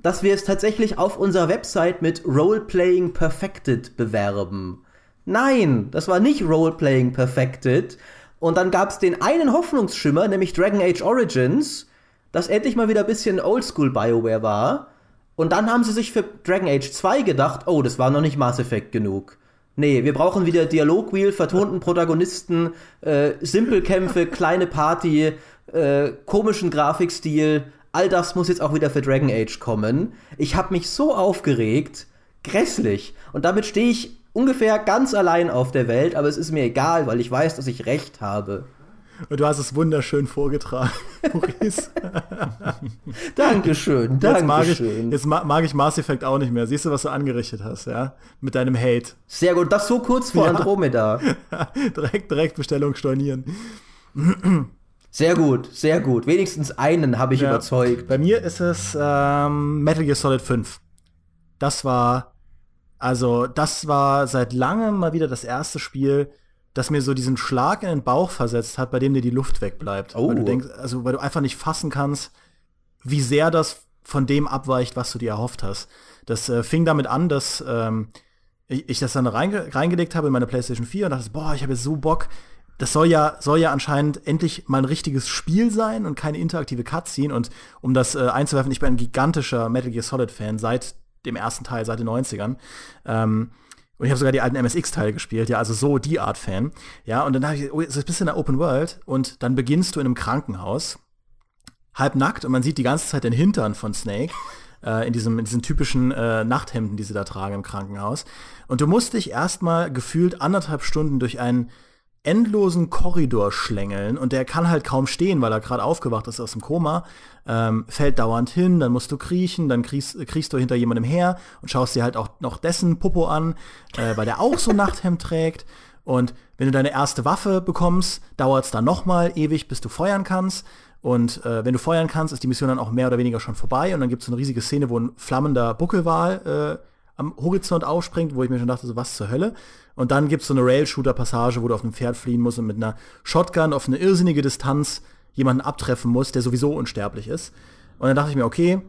dass wir es tatsächlich auf unserer Website mit Roleplaying Perfected bewerben. Nein, das war nicht Roleplaying Perfected. Und dann gab es den einen Hoffnungsschimmer, nämlich Dragon Age Origins, das endlich mal wieder ein bisschen Oldschool BioWare war. Und dann haben sie sich für Dragon Age 2 gedacht, oh, das war noch nicht Mass Effect genug. Nee, wir brauchen wieder Dialogwheel, vertonten Protagonisten, äh, Simpelkämpfe, <laughs> kleine Party, äh, komischen Grafikstil. All das muss jetzt auch wieder für Dragon Age kommen. Ich habe mich so aufgeregt, grässlich. Und damit stehe ich ungefähr ganz allein auf der Welt, aber es ist mir egal, weil ich weiß, dass ich recht habe. Und du hast es wunderschön vorgetragen, <laughs> Maurice. <laughs> Dankeschön, Jetzt mag, ich, Dankeschön. jetzt ma- mag ich Mass Effect auch nicht mehr. Siehst du, was du angerichtet hast, ja? Mit deinem Hate. Sehr gut, das so kurz vor Ja. Andromeda. <laughs> direkt, direkt Bestellung stornieren. <clears throat> Sehr gut, sehr gut. Wenigstens einen habe ich Ja. überzeugt. Bei mir ist es ähm, Metal Gear Solid 5. Das war, also, das war seit langem mal wieder das erste Spiel, das mir so diesen Schlag in den Bauch versetzt hat, bei dem dir die Luft wegbleibt. Oh. Weil du denkst, also, weil du einfach nicht fassen kannst, wie sehr das von dem abweicht, was du dir erhofft hast. Das äh, fing damit an, dass ähm, ich, ich das dann reinge reingelegt habe in meine PlayStation 4 und dachte, boah, ich habe jetzt so Bock. Das soll ja, soll ja anscheinend endlich mal ein richtiges Spiel sein und keine interaktive Cutscene. Und um das äh, einzuwerfen, ich bin ein gigantischer Metal Gear Solid-Fan seit dem ersten Teil, seit den 90ern. Ähm, und ich habe sogar die alten MSX-Teile gespielt, ja, also so die Art Fan. Ja, und dann habe ich, oh, jetzt bist du in der Open World und dann beginnst du in einem Krankenhaus, halb nackt und man sieht die ganze Zeit den Hintern von Snake. <laughs> Äh, in, diesem, in diesen typischen äh, Nachthemden, die sie da tragen im Krankenhaus. Und du musst dich erstmal gefühlt anderthalb Stunden durch einen endlosen Korridor schlängeln und der kann halt kaum stehen, weil er gerade aufgewacht ist aus dem Koma, ähm, fällt dauernd hin, dann musst du kriechen, dann kriechst, kriechst du hinter jemandem her und schaust dir halt auch noch dessen Popo an, äh, weil der auch so Nachthemd trägt. Und wenn du deine erste Waffe bekommst, dauert es dann noch mal ewig, bis du feuern kannst. Und äh, wenn du feuern kannst, ist die Mission dann auch mehr oder weniger schon vorbei. Und dann gibt es so eine riesige Szene, wo ein flammender Buckelwal äh, am Horizont aufspringt, wo ich mir schon dachte, so was zur Hölle. Und dann gibt es so eine Rail-Shooter-Passage, wo du auf einem Pferd fliehen musst und mit einer Shotgun auf eine irrsinnige Distanz jemanden abtreffen musst, der sowieso unsterblich ist. Und dann dachte ich mir, okay,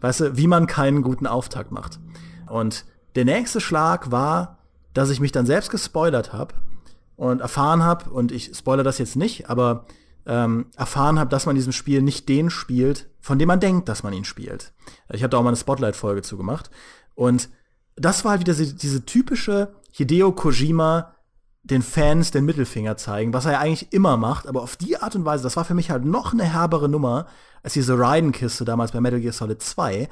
weißt du, wie man keinen guten Auftakt macht. Und der nächste Schlag war, dass ich mich dann selbst gespoilert habe und erfahren habe, und ich spoilere das jetzt nicht, aber ähm, erfahren habe, dass man in diesem Spiel nicht den spielt, von dem man denkt, dass man ihn spielt. Ich habe da auch mal eine Spotlight-Folge zu gemacht. Und das war halt wieder diese, diese typische Hideo Kojima den Fans den Mittelfinger zeigen, was er ja eigentlich immer macht, aber auf die Art und Weise, das war für mich halt noch eine herbere Nummer als diese Raiden-Kiste damals bei Metal Gear Solid 2.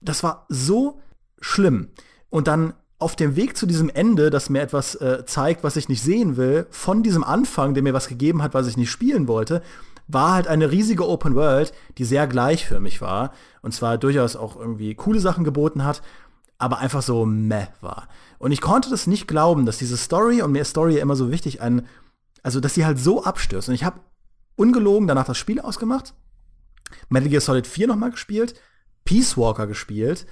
Das war so schlimm. Und dann auf dem Weg zu diesem Ende, das mir etwas äh, zeigt, was ich nicht sehen will, von diesem Anfang, der mir was gegeben hat, was ich nicht spielen wollte, war halt eine riesige Open World, die sehr gleichförmig war und zwar durchaus auch irgendwie coole Sachen geboten hat, aber einfach so meh war. Und ich konnte das nicht glauben, dass diese Story, und mir ist Story immer so wichtig, ein, also dass sie halt so abstürzt. Und ich habe ungelogen danach das Spiel ausgemacht, Metal Gear Solid 4 nochmal gespielt, Peace Walker gespielt,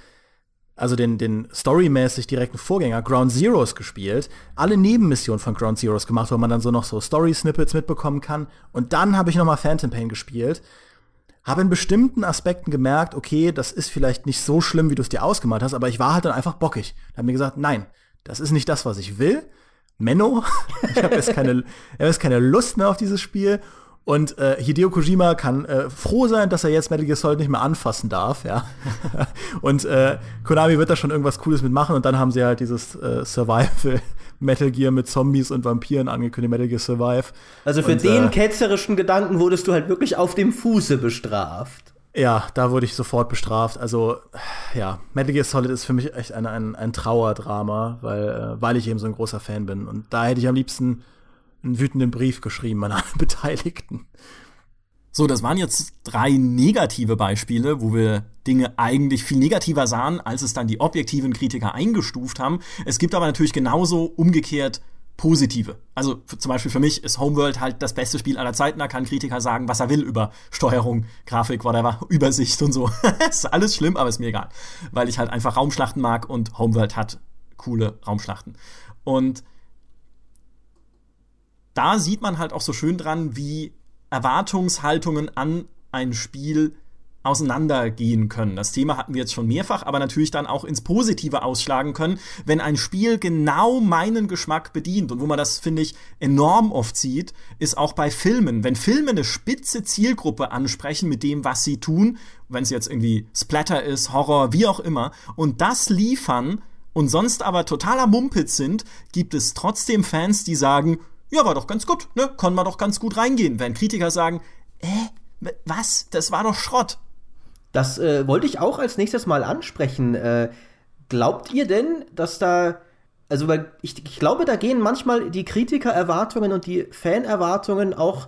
also den, den storymäßig direkten Vorgänger, Ground Zeroes gespielt, alle Nebenmissionen von Ground Zeroes gemacht, wo man dann so noch so Story-Snippets mitbekommen kann. Und dann habe ich noch mal Phantom Pain gespielt. Habe in bestimmten Aspekten gemerkt, okay, das ist vielleicht nicht so schlimm, wie du es dir ausgemalt hast, aber ich war halt dann einfach bockig. Da habe mir gesagt, nein, das ist nicht das, was ich will. Menno, <laughs> ich habe jetzt, keine, hab jetzt keine Lust mehr auf dieses Spiel. Und äh, Hideo Kojima kann äh, froh sein, dass er jetzt Metal Gear Solid nicht mehr anfassen darf, ja. <laughs> und äh, Konami wird da schon irgendwas Cooles mitmachen und dann haben sie halt dieses äh, Survival Metal Gear mit Zombies und Vampiren angekündigt, Metal Gear Survive. Also für und, den äh, ketzerischen Gedanken wurdest du halt wirklich auf dem Fuße bestraft. Ja, da wurde ich sofort bestraft. Also, ja, Metal Gear Solid ist für mich echt ein, ein, ein Trauerdrama, weil, äh, weil ich eben so ein großer Fan bin. Und da hätte ich am liebsten einen wütenden Brief geschrieben an alle <laughs> Beteiligten. So, das waren jetzt drei negative Beispiele, wo wir Dinge eigentlich viel negativer sahen, als es dann die objektiven Kritiker eingestuft haben. Es gibt aber natürlich genauso umgekehrt positive. Also zum Beispiel für mich ist Homeworld halt das beste Spiel aller Zeiten. Da kann Kritiker sagen, was er will über Steuerung, Grafik, whatever, <laughs> Übersicht und so. <laughs> ist alles schlimm, aber ist mir egal. Weil ich halt einfach Raumschlachten mag und Homeworld hat coole Raumschlachten. Und da sieht man halt auch so schön dran, wie Erwartungshaltungen an ein Spiel auseinandergehen können. Das Thema hatten wir jetzt schon mehrfach, aber natürlich dann auch ins Positive ausschlagen können, wenn ein Spiel genau meinen Geschmack bedient. Und wo man das, finde ich, enorm oft sieht, ist auch bei Filmen. Wenn Filme eine spitze Zielgruppe ansprechen mit dem, was sie tun, wenn es jetzt irgendwie Splatter ist, Horror, wie auch immer, und das liefern und sonst aber totaler Mumpitz sind, gibt es trotzdem Fans, die sagen, ja, war doch ganz gut, ne? Konnten wir doch ganz gut reingehen. Wenn Kritiker sagen, äh, was? Das war doch Schrott. Das äh, wollte ich auch als nächstes mal ansprechen. Äh, glaubt ihr denn, dass da also weil ich, ich glaube, da gehen manchmal die Kritikererwartungen und die Fanerwartungen auch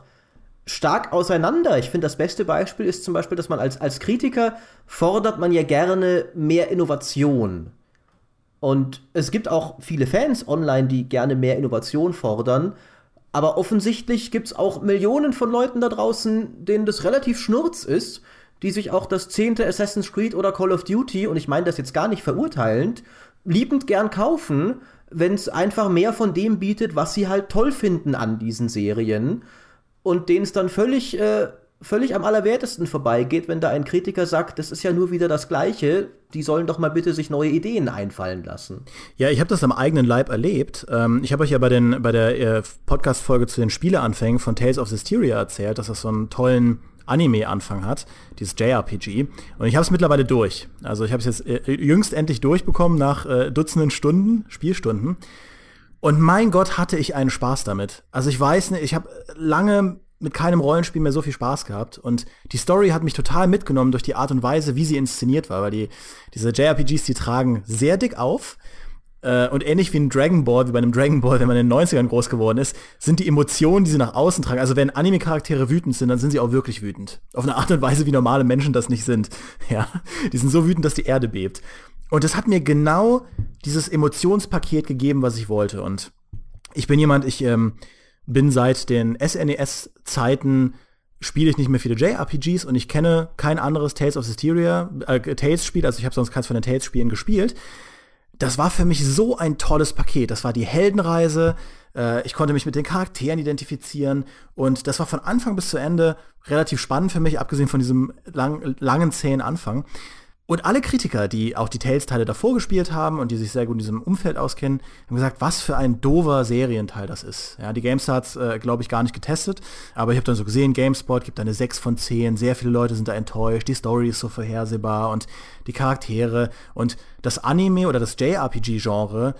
stark auseinander. Ich finde, das beste Beispiel ist zum Beispiel, dass man als, als Kritiker fordert man ja gerne mehr Innovation. Und es gibt auch viele Fans online, die gerne mehr Innovation fordern. Aber offensichtlich gibt es auch Millionen von Leuten da draußen, denen das relativ schnurz ist, die sich auch das zehnte Assassin's Creed oder Call of Duty, und ich meine das jetzt gar nicht verurteilend, liebend gern kaufen, wenn es einfach mehr von dem bietet, was sie halt toll finden an diesen Serien. Und denen es dann völlig, äh, völlig am allerwertesten vorbeigeht, wenn da ein Kritiker sagt, das ist ja nur wieder das Gleiche, die sollen doch mal bitte sich neue Ideen einfallen lassen. Ja, ich habe das am eigenen Leib erlebt. Ähm, ich habe euch ja bei, den, bei der äh, Podcast-Folge zu den Spieleanfängen von Tales of Hysteria erzählt, dass das so einen tollen Anime-Anfang hat, dieses JRPG. Und ich habe es mittlerweile durch. Also ich habe es jetzt äh, jüngst endlich durchbekommen nach äh, Dutzenden Stunden, Spielstunden. Und mein Gott, hatte ich einen Spaß damit. Also ich weiß nicht, ich habe lange mit keinem Rollenspiel mehr so viel Spaß gehabt. Und die Story hat mich total mitgenommen durch die Art und Weise, wie sie inszeniert war, weil die, diese JRPGs, die tragen sehr dick auf. Äh, und ähnlich wie ein Dragon Ball, wie bei einem Dragon Ball, wenn man in den 90ern groß geworden ist, sind die Emotionen, die sie nach außen tragen. Also wenn Anime-Charaktere wütend sind, dann sind sie auch wirklich wütend. Auf eine Art und Weise, wie normale Menschen das nicht sind. <laughs> Ja. Die sind so wütend, dass die Erde bebt. Und das hat mir genau dieses Emotionspaket gegeben, was ich wollte. Und ich bin jemand, ich, ähm, bin seit den SNES-Zeiten spiele ich nicht mehr viele JRPGs und ich kenne kein anderes Tales of Hysteria, äh, Tales-Spiel, also ich habe sonst keins von den Tales-Spielen gespielt. Das war für mich so ein tolles Paket. Das war die Heldenreise, äh, ich konnte mich mit den Charakteren identifizieren und das war von Anfang bis zu Ende relativ spannend für mich, abgesehen von diesem lang, langen, zähen Anfang. Und alle Kritiker, die auch die Tales-Teile davor gespielt haben und die sich sehr gut in diesem Umfeld auskennen, haben gesagt, was für ein dover Serienteil das ist. Ja, die GameStar hat äh, glaube ich, gar nicht getestet, aber ich habe dann so gesehen, GameSpot gibt eine 6 von 10, sehr viele Leute sind da enttäuscht, die Story ist so vorhersehbar und die Charaktere. Und das Anime oder das JRPG-Genre,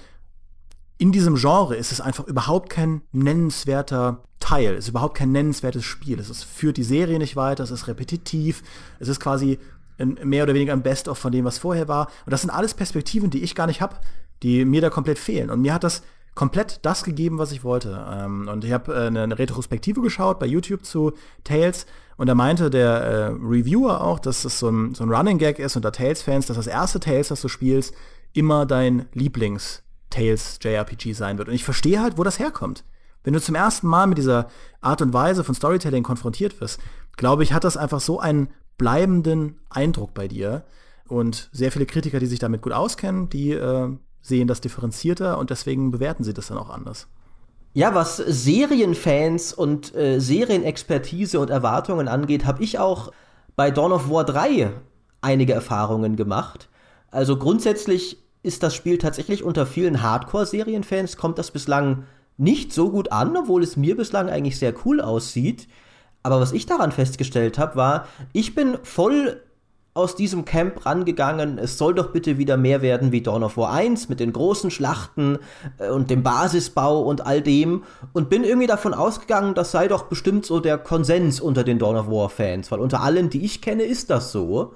in diesem Genre ist es einfach überhaupt kein nennenswerter Teil, es ist überhaupt kein nennenswertes Spiel. Es ist, führt die Serie nicht weiter, es ist repetitiv, es ist quasi mehr oder weniger ein Best-of von dem, was vorher war. Und das sind alles Perspektiven, die ich gar nicht habe, die mir da komplett fehlen. Und mir hat das komplett das gegeben, was ich wollte. Ähm, und ich habe äh, eine Retrospektive geschaut bei YouTube zu Tales und da meinte der äh, Reviewer auch, dass es so ein, so ein Running Gag ist unter Tales-Fans, dass das erste Tales, das du spielst, immer dein Lieblings-Tales JRPG sein wird. Und ich verstehe halt, wo das herkommt. Wenn du zum ersten Mal mit dieser Art und Weise von Storytelling konfrontiert wirst, glaube ich, hat das einfach so einen bleibenden Eindruck bei dir. Und sehr viele Kritiker, die sich damit gut auskennen, die äh, sehen das differenzierter und deswegen bewerten sie das dann auch anders. Ja, was Serienfans und äh, Serienexpertise und Erwartungen angeht, habe ich auch bei Dawn of War 3 einige Erfahrungen gemacht. Also grundsätzlich ist das Spiel tatsächlich unter vielen Hardcore-Serienfans kommt das bislang nicht so gut an, obwohl es mir bislang eigentlich sehr cool aussieht. Aber was ich daran festgestellt habe, war, ich bin voll aus diesem Camp rangegangen, es soll doch bitte wieder mehr werden wie Dawn of War 1 mit den großen Schlachten äh, und dem Basisbau und all dem und bin irgendwie davon ausgegangen, das sei doch bestimmt so der Konsens unter den Dawn of War Fans, weil unter allen, die ich kenne, ist das so.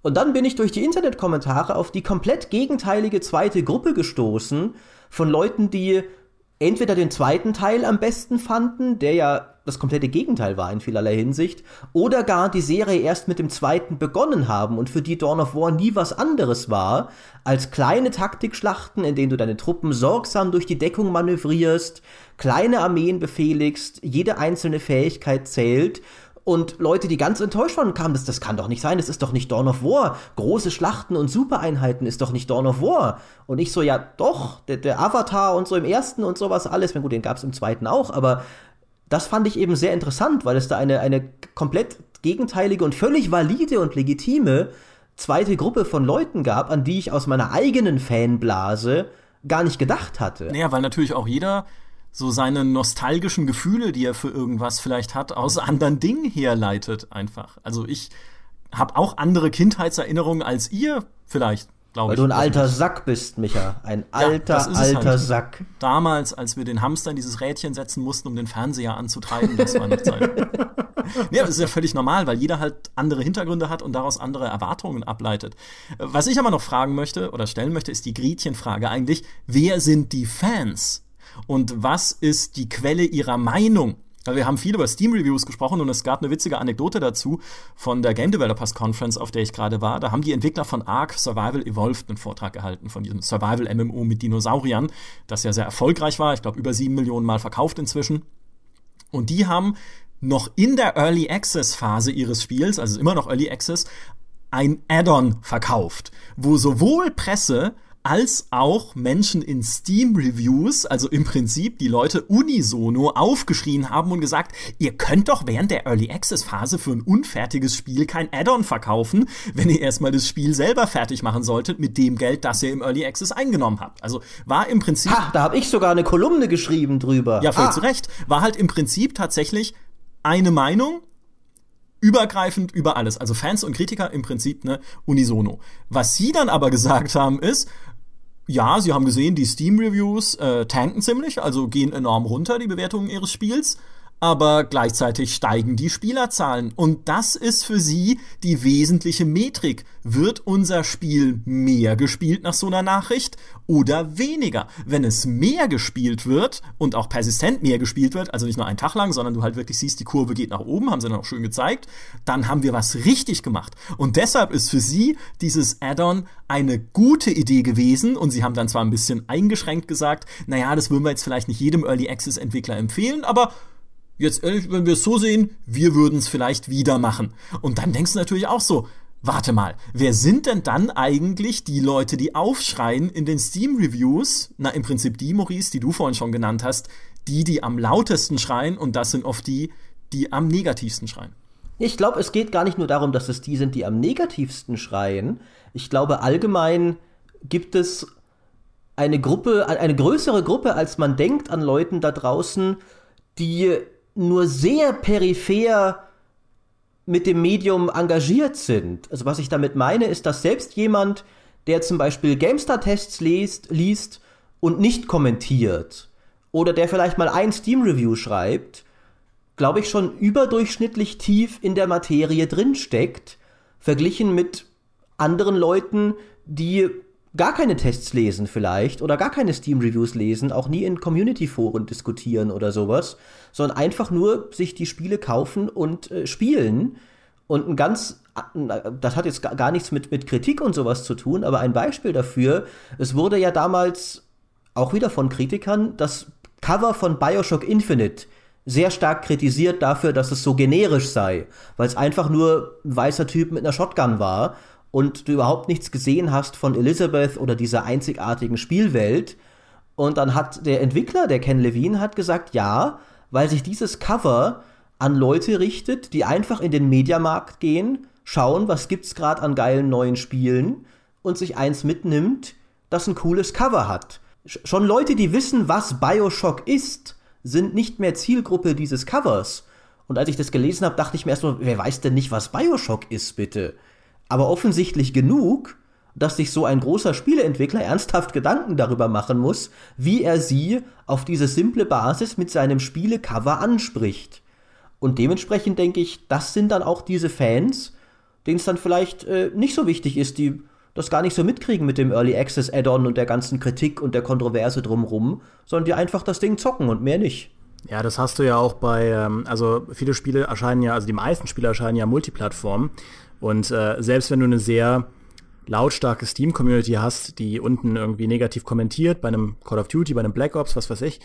Und dann bin ich durch die Internetkommentare auf die komplett gegenteilige zweite Gruppe gestoßen von Leuten, die entweder den zweiten Teil am besten fanden, der ja das komplette Gegenteil war in vielerlei Hinsicht, oder gar die Serie erst mit dem zweiten begonnen haben und für die Dawn of War nie was anderes war, als kleine Taktikschlachten, in denen du deine Truppen sorgsam durch die Deckung manövrierst, kleine Armeen befehligst, jede einzelne Fähigkeit zählt und Leute, die ganz enttäuscht waren, kamen, das, das kann doch nicht sein, das ist doch nicht Dawn of War. Große Schlachten und Supereinheiten ist doch nicht Dawn of War. Und ich so, ja doch, der, der Avatar und so im ersten und sowas alles, gut, den gab es im zweiten auch, aber das fand ich eben sehr interessant, weil es da eine, eine komplett gegenteilige und völlig valide und legitime zweite Gruppe von Leuten gab, an die ich aus meiner eigenen Fanblase gar nicht gedacht hatte. Naja, weil natürlich auch jeder so seine nostalgischen Gefühle, die er für irgendwas vielleicht hat, aus anderen Dingen herleitet einfach. Also ich habe auch andere Kindheitserinnerungen als ihr vielleicht, glaube ich. Weil du ein alter Sack bist, Micha. Ein alter, ja, alter halt. Sack. Damals, als wir den Hamster in dieses Rädchen setzen mussten, um den Fernseher anzutreiben, das war eine Zeit. nee, das ist ja völlig normal, weil jeder halt andere Hintergründe hat und daraus andere Erwartungen ableitet. Was ich aber noch fragen möchte oder stellen möchte, ist die Gretchenfrage eigentlich, wer sind die Fans? und was ist die Quelle ihrer Meinung? Wir haben viel über Steam-Reviews gesprochen und es gab eine witzige Anekdote dazu von der Game Developers Conference, auf der ich gerade war. Da haben die Entwickler von Ark Survival Evolved einen Vortrag gehalten, von diesem Survival-MMO mit Dinosauriern, das ja sehr erfolgreich war. Ich glaube, über sieben Millionen Mal verkauft inzwischen. Und die haben noch in der Early Access Phase ihres Spiels, also immer noch Early Access, ein Add-on verkauft, wo sowohl Presse als auch Menschen in Steam-Reviews, also im Prinzip die Leute unisono aufgeschrien haben und gesagt, ihr könnt doch während der Early Access-Phase für ein unfertiges Spiel kein Add-on verkaufen, wenn ihr erstmal das Spiel selber fertig machen solltet mit dem Geld, das ihr im Early Access eingenommen habt. Also war im Prinzip. Ha, da habe ich sogar eine Kolumne geschrieben drüber. Ja, voll ah. zu Recht. War halt im Prinzip tatsächlich eine Meinung, übergreifend über alles. Also Fans und Kritiker im Prinzip ne unisono. Was sie dann aber gesagt haben ist, ja, sie haben gesehen, die Steam-Reviews äh, tanken ziemlich, also gehen enorm runter, die Bewertungen ihres Spiels aber gleichzeitig steigen die Spielerzahlen. Und das ist für sie die wesentliche Metrik. Wird unser Spiel mehr gespielt nach so einer Nachricht oder weniger? Wenn es mehr gespielt wird und auch persistent mehr gespielt wird, also nicht nur einen Tag lang, sondern du halt wirklich siehst, die Kurve geht nach oben, haben sie dann auch schön gezeigt, dann haben wir was richtig gemacht. Und deshalb ist für sie dieses Add-on eine gute Idee gewesen und sie haben dann zwar ein bisschen eingeschränkt gesagt, naja, das würden wir jetzt vielleicht nicht jedem Early Access Entwickler empfehlen, aber jetzt ehrlich, wenn wir es so sehen, wir würden es vielleicht wieder machen. Und dann denkst du natürlich auch so, warte mal, wer sind denn dann eigentlich die Leute, die aufschreien in den Steam-Reviews? Na, im Prinzip die, Maurice, die du vorhin schon genannt hast, die, die am lautesten schreien und das sind oft die, die am negativsten schreien. Ich glaube, es geht gar nicht nur darum, dass es die sind, die am negativsten schreien. Ich glaube, allgemein gibt es eine Gruppe, eine größere Gruppe, als man denkt, an Leuten da draußen, die nur sehr peripher mit dem Medium engagiert sind. Also was ich damit meine, ist, dass selbst jemand, der zum Beispiel GameStar-Tests liest, liest und nicht kommentiert, oder der vielleicht mal ein Steam-Review schreibt, glaube ich, schon überdurchschnittlich tief in der Materie drinsteckt, verglichen mit anderen Leuten, die gar keine Tests lesen vielleicht oder gar keine Steam-Reviews lesen, auch nie in Community-Foren diskutieren oder sowas, sondern einfach nur sich die Spiele kaufen und äh, spielen. Und ein ganz, das hat jetzt gar nichts mit, mit Kritik und sowas zu tun, aber ein Beispiel dafür, es wurde ja damals auch wieder von Kritikern das Cover von Bioshock Infinite sehr stark kritisiert dafür, dass es so generisch sei, weil es einfach nur ein weißer Typ mit einer Shotgun war und du überhaupt nichts gesehen hast von Elizabeth oder dieser einzigartigen Spielwelt. Und dann hat der Entwickler, der Ken Levine, hat gesagt, ja, weil sich dieses Cover an Leute richtet, die einfach in den Mediamarkt gehen, schauen, was gibt's gerade an geilen neuen Spielen und sich eins mitnimmt, das ein cooles Cover hat. Schon Leute, die wissen, was BioShock ist, sind nicht mehr Zielgruppe dieses Covers. Und als ich das gelesen habe, dachte ich mir erstmal, wer weiß denn nicht, was BioShock ist, bitte? Aber offensichtlich genug, dass sich so ein großer Spieleentwickler ernsthaft Gedanken darüber machen muss, wie er sie auf diese simple Basis mit seinem Spielecover anspricht. Und dementsprechend denke ich, das sind dann auch diese Fans, denen es dann vielleicht äh, nicht so wichtig ist, die das gar nicht so mitkriegen mit dem Early Access Add-on und der ganzen Kritik und der Kontroverse drumrum, sondern die einfach das Ding zocken und mehr nicht. Ja, das hast du ja auch bei, ähm, also viele Spiele erscheinen ja, also die meisten Spiele erscheinen ja Multiplattform. Und äh, selbst wenn du eine sehr lautstarke Steam-Community hast, die unten irgendwie negativ kommentiert, bei einem Call of Duty, bei einem Black Ops, was weiß ich,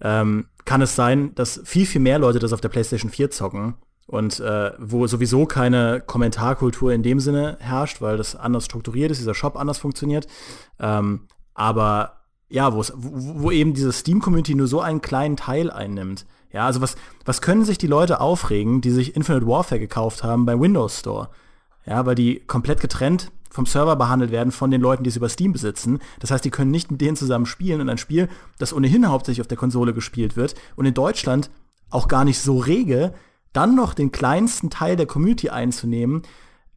ähm, kann es sein, dass viel, viel mehr Leute das auf der PlayStation 4 zocken und äh, wo sowieso keine Kommentarkultur in dem Sinne herrscht, weil das anders strukturiert ist, dieser Shop anders funktioniert. Ähm, aber ja, wo, wo eben diese Steam-Community nur so einen kleinen Teil einnimmt. Ja, also was, was können sich die Leute aufregen, die sich Infinite Warfare gekauft haben beim Windows Store? Ja, weil die komplett getrennt vom Server behandelt werden von den Leuten, die es über Steam besitzen. Das heißt, die können nicht mit denen zusammen spielen und ein Spiel, das ohnehin hauptsächlich auf der Konsole gespielt wird und in Deutschland auch gar nicht so rege, dann noch den kleinsten Teil der Community einzunehmen.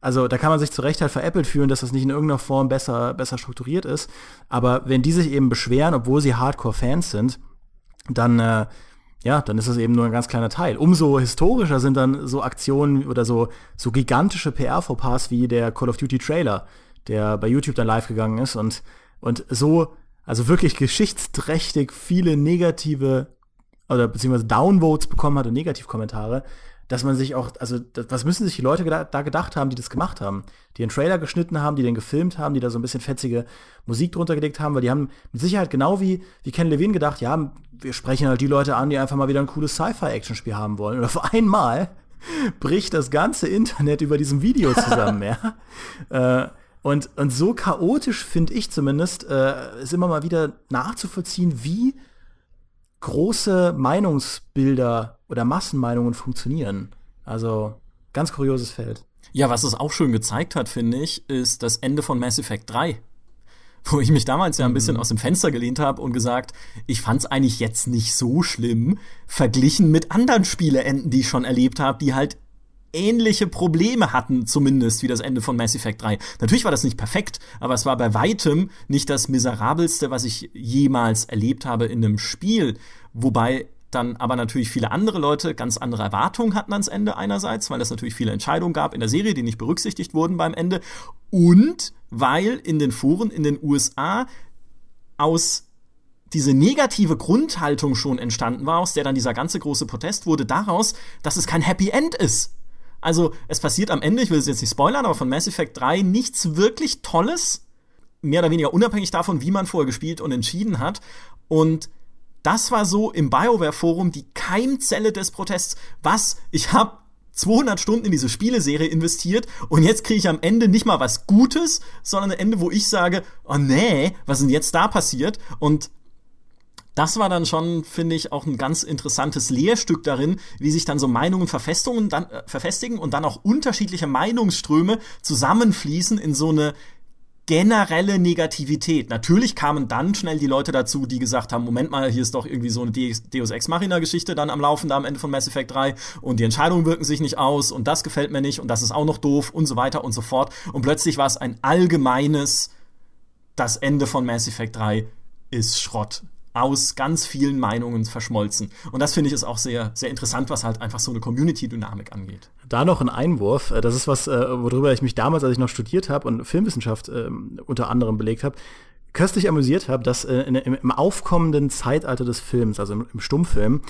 Also da kann man sich zu Recht halt veräppelt fühlen, dass das nicht in irgendeiner Form besser, besser strukturiert ist. Aber wenn die sich eben beschweren, obwohl sie Hardcore-Fans sind, dann äh, ja, dann ist es eben nur ein ganz kleiner Teil. Umso historischer sind dann so Aktionen oder so, so gigantische PR-Fauxpas wie der Call of Duty Trailer, der bei YouTube dann live gegangen ist und, und so, also wirklich geschichtsträchtig viele negative oder beziehungsweise Downvotes bekommen hat und Negativkommentare, dass man sich auch, also was müssen sich die Leute geda da gedacht haben, die das gemacht haben, die einen Trailer geschnitten haben, die den gefilmt haben, die da so ein bisschen fetzige Musik drunter gelegt haben, weil die haben mit Sicherheit genau wie, wie Ken Levine gedacht, ja, wir sprechen halt die Leute an, die einfach mal wieder ein cooles Sci-Fi-Action-Spiel haben wollen. Und auf <laughs> einmal bricht das ganze Internet über diesem Video zusammen, ja. <laughs> Äh, und, und so chaotisch, finde ich zumindest, äh, ist immer mal wieder nachzuvollziehen, wie große Meinungsbilder oder Massenmeinungen funktionieren. Also ganz kurioses Feld. Ja, was es auch schön gezeigt hat, finde ich, ist das Ende von Mass Effect 3. <laughs> Wo ich mich damals ja ein bisschen mhm. aus dem Fenster gelehnt habe und gesagt, ich fand's eigentlich jetzt nicht so schlimm, verglichen mit anderen Spieleenden, die ich schon erlebt habe, die halt ähnliche Probleme hatten, zumindest wie das Ende von Mass Effect 3. Natürlich war das nicht perfekt, aber es war bei weitem nicht das miserabelste, was ich jemals erlebt habe in einem Spiel. Wobei dann aber natürlich viele andere Leute ganz andere Erwartungen hatten ans Ende einerseits, weil es natürlich viele Entscheidungen gab in der Serie, die nicht berücksichtigt wurden beim Ende und weil in den Foren in den USA aus diese negative Grundhaltung schon entstanden war, aus der dann dieser ganze große Protest wurde, daraus, dass es kein Happy End ist. Also es passiert am Ende, ich will es jetzt nicht spoilern, aber von Mass Effect 3 nichts wirklich Tolles, mehr oder weniger unabhängig davon, wie man vorher gespielt und entschieden hat. Und das war so im BioWare-Forum die Keimzelle des Protests. Was? Ich habe 200 Stunden in diese Spieleserie investiert und jetzt kriege ich am Ende nicht mal was Gutes, sondern ein Ende, wo ich sage, oh nee, was ist denn jetzt da passiert? Und das war dann schon, finde ich, auch ein ganz interessantes Lehrstück darin, wie sich dann so Meinungen verfestigen, dann, äh, verfestigen und dann auch unterschiedliche Meinungsströme zusammenfließen in so eine generelle Negativität. Natürlich kamen dann schnell die Leute dazu, die gesagt haben, Moment mal, hier ist doch irgendwie so eine Deus Ex Machina Geschichte dann am Laufen da am Ende von Mass Effect 3 und die Entscheidungen wirken sich nicht aus und das gefällt mir nicht und das ist auch noch doof und so weiter und so fort. Und plötzlich war es ein allgemeines, das Ende von Mass Effect 3 ist Schrott. Aus ganz vielen Meinungen verschmolzen. Und das finde ich ist auch sehr, sehr interessant, was halt einfach so eine Community-Dynamik angeht. Da noch ein Einwurf. Äh, das ist was, äh, worüber ich mich damals, als ich noch studiert habe und Filmwissenschaft äh, unter anderem belegt habe, köstlich amüsiert habe, dass äh, in, im, im, aufkommenden Zeitalter des Films, also im, im Stummfilm,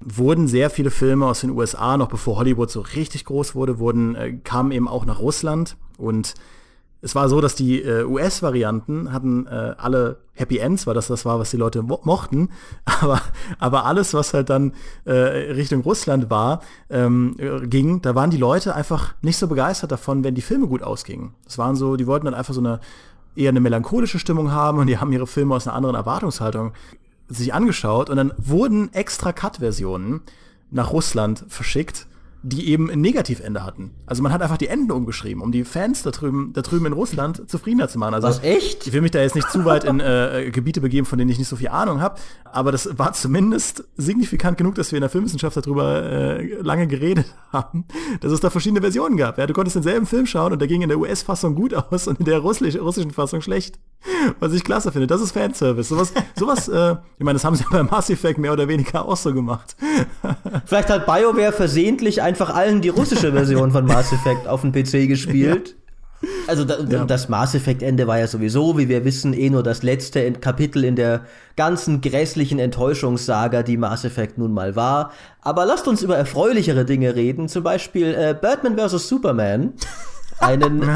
wurden sehr viele Filme aus den USA, noch bevor Hollywood so richtig groß wurde, wurden, äh, kamen eben auch nach Russland und es war so, dass die äh, US-Varianten hatten äh, alle Happy Ends, weil das das war, was die Leute mo mochten. <laughs> Aber, aber alles, was halt dann äh, Richtung Russland war, ähm, ging, da waren die Leute einfach nicht so begeistert davon, wenn die Filme gut ausgingen. Das waren so, die wollten dann einfach so eine eher eine melancholische Stimmung haben und die haben ihre Filme aus einer anderen Erwartungshaltung sich angeschaut und dann wurden extra Cut-Versionen nach Russland verschickt die eben ein Negativende hatten. Also man hat einfach die Enden umgeschrieben, um die Fans da drüben, da drüben in Russland zufriedener zu machen. Also, Was, echt? Ich will mich da jetzt nicht zu weit in äh, Gebiete begeben, von denen ich nicht so viel Ahnung habe, aber das war zumindest signifikant genug, dass wir in der Filmwissenschaft darüber äh, lange geredet <laughs> haben, dass es da verschiedene Versionen gab. Ja, du konntest denselben Film schauen und der ging in der US-Fassung gut aus und in der russisch, russischen Fassung schlecht. Was ich klasse finde. Das ist Fanservice. Sowas, sowas äh, ich meine, das haben sie bei Mass Effect mehr oder weniger auch so gemacht. <laughs> Vielleicht hat BioWare versehentlich einfach allen die russische Version von Mass Effect auf dem PC gespielt. Ja. Also da, ja. das Mass Effect Ende war ja sowieso, wie wir wissen, eh nur das letzte Kapitel in der ganzen grässlichen Enttäuschungssaga, die Mass Effect nun mal war. Aber lasst uns über erfreulichere Dinge reden, zum Beispiel äh, Batman vs. Superman. Einen, <laughs>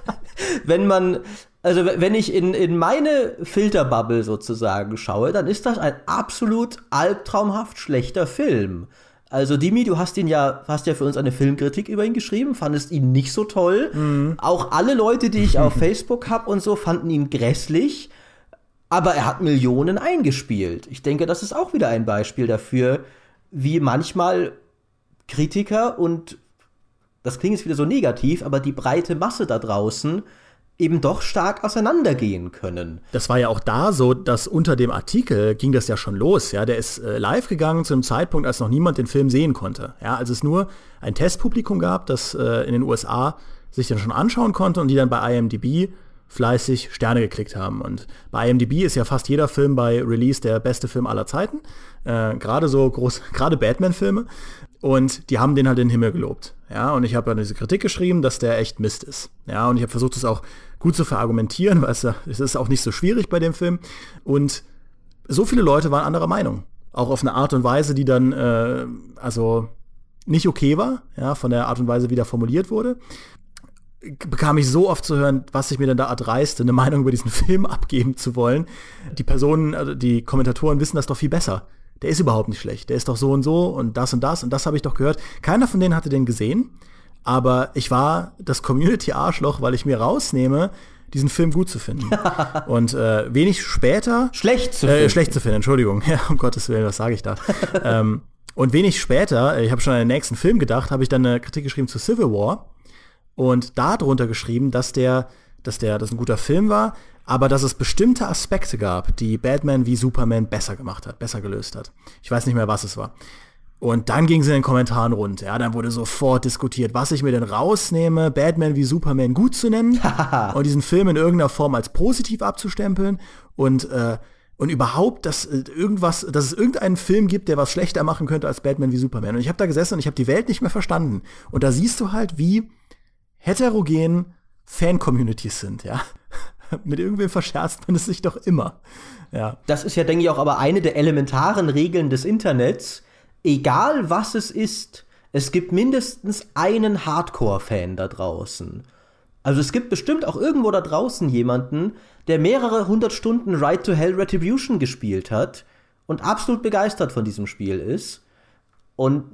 <laughs> wenn man, also wenn ich in, in meine Filterbubble sozusagen schaue, dann ist das ein absolut albtraumhaft schlechter Film. Also Dimi, du hast ihn ja, hast ja für uns eine Filmkritik über ihn geschrieben, fandest ihn nicht so toll. Mhm. Auch alle Leute, die ich auf <laughs> Facebook habe und so, fanden ihn grässlich. Aber er hat Millionen eingespielt. Ich denke, das ist auch wieder ein Beispiel dafür, wie manchmal Kritiker und das klingt jetzt wieder so negativ, aber die breite Masse da draußen eben doch stark auseinandergehen können. Das war ja auch da so, dass unter dem Artikel ging das ja schon los. Ja, der ist äh, live gegangen zu einem Zeitpunkt, als noch niemand den Film sehen konnte. Ja, als es nur ein Testpublikum gab, das äh, in den USA sich dann schon anschauen konnte und die dann bei IMDb fleißig Sterne geklickt haben. Und bei IMDb ist ja fast jeder Film bei Release der beste Film aller Zeiten. Äh, gerade so groß, <laughs> gerade Batman-Filme. Und die haben den halt in den Himmel gelobt. Ja, und ich habe ja diese Kritik geschrieben, dass der echt Mist ist. Ja, und ich habe versucht, es auch gut zu verargumentieren, <laughs> weil es, es ist auch nicht so schwierig bei dem Film. Und so viele Leute waren anderer Meinung. Auch auf eine Art und Weise, die dann, äh, also nicht okay war, ja, von der Art und Weise, wie da formuliert wurde bekam ich so oft zu hören, was ich mir denn da erdreiste, eine <laughs> Meinung über diesen Film abgeben zu wollen. Die Personen, also die Kommentatoren wissen das doch viel besser. Der ist überhaupt nicht schlecht. Der ist doch so und so und das und das und das habe ich doch gehört. Keiner von denen hatte den gesehen, aber ich war das Community-Arschloch, weil ich mir rausnehme, diesen Film gut zu finden. <laughs> und äh, wenig später. Schlecht zu äh, finden. Äh, schlecht zu finden, Entschuldigung. <laughs> Ja, um Gottes Willen, was sage ich da? <laughs> ähm, und wenig später, äh, ich habe schon an den nächsten Film gedacht, habe ich dann eine Kritik geschrieben zu Civil War und darunter geschrieben, dass der, dass der, das ein guter Film war, aber dass es bestimmte Aspekte gab, die Batman wie Superman besser gemacht hat, besser gelöst hat. Ich weiß nicht mehr, was es war. Und dann ging es in den Kommentaren rund. Ja, dann wurde sofort diskutiert, was ich mir denn rausnehme, Batman wie Superman gut zu nennen <laughs> und diesen Film in irgendeiner Form als positiv abzustempeln und äh, und überhaupt, dass äh, irgendwas, dass es irgendeinen Film gibt, der was schlechter machen könnte als Batman wie Superman. Und ich habe da gesessen und ich habe die Welt nicht mehr verstanden. Und da siehst du halt, wie heterogen Fan-Communities sind, ja. <laughs> Mit irgendwem verscherzt man es sich doch immer. Ja. Das ist ja, denke ich, auch aber eine der elementaren Regeln des Internets. Egal was es ist, es gibt mindestens einen Hardcore-Fan da draußen. Also es gibt bestimmt auch irgendwo da draußen jemanden, der mehrere hundert Stunden Ride to Hell Retribution gespielt hat und absolut begeistert von diesem Spiel ist. Und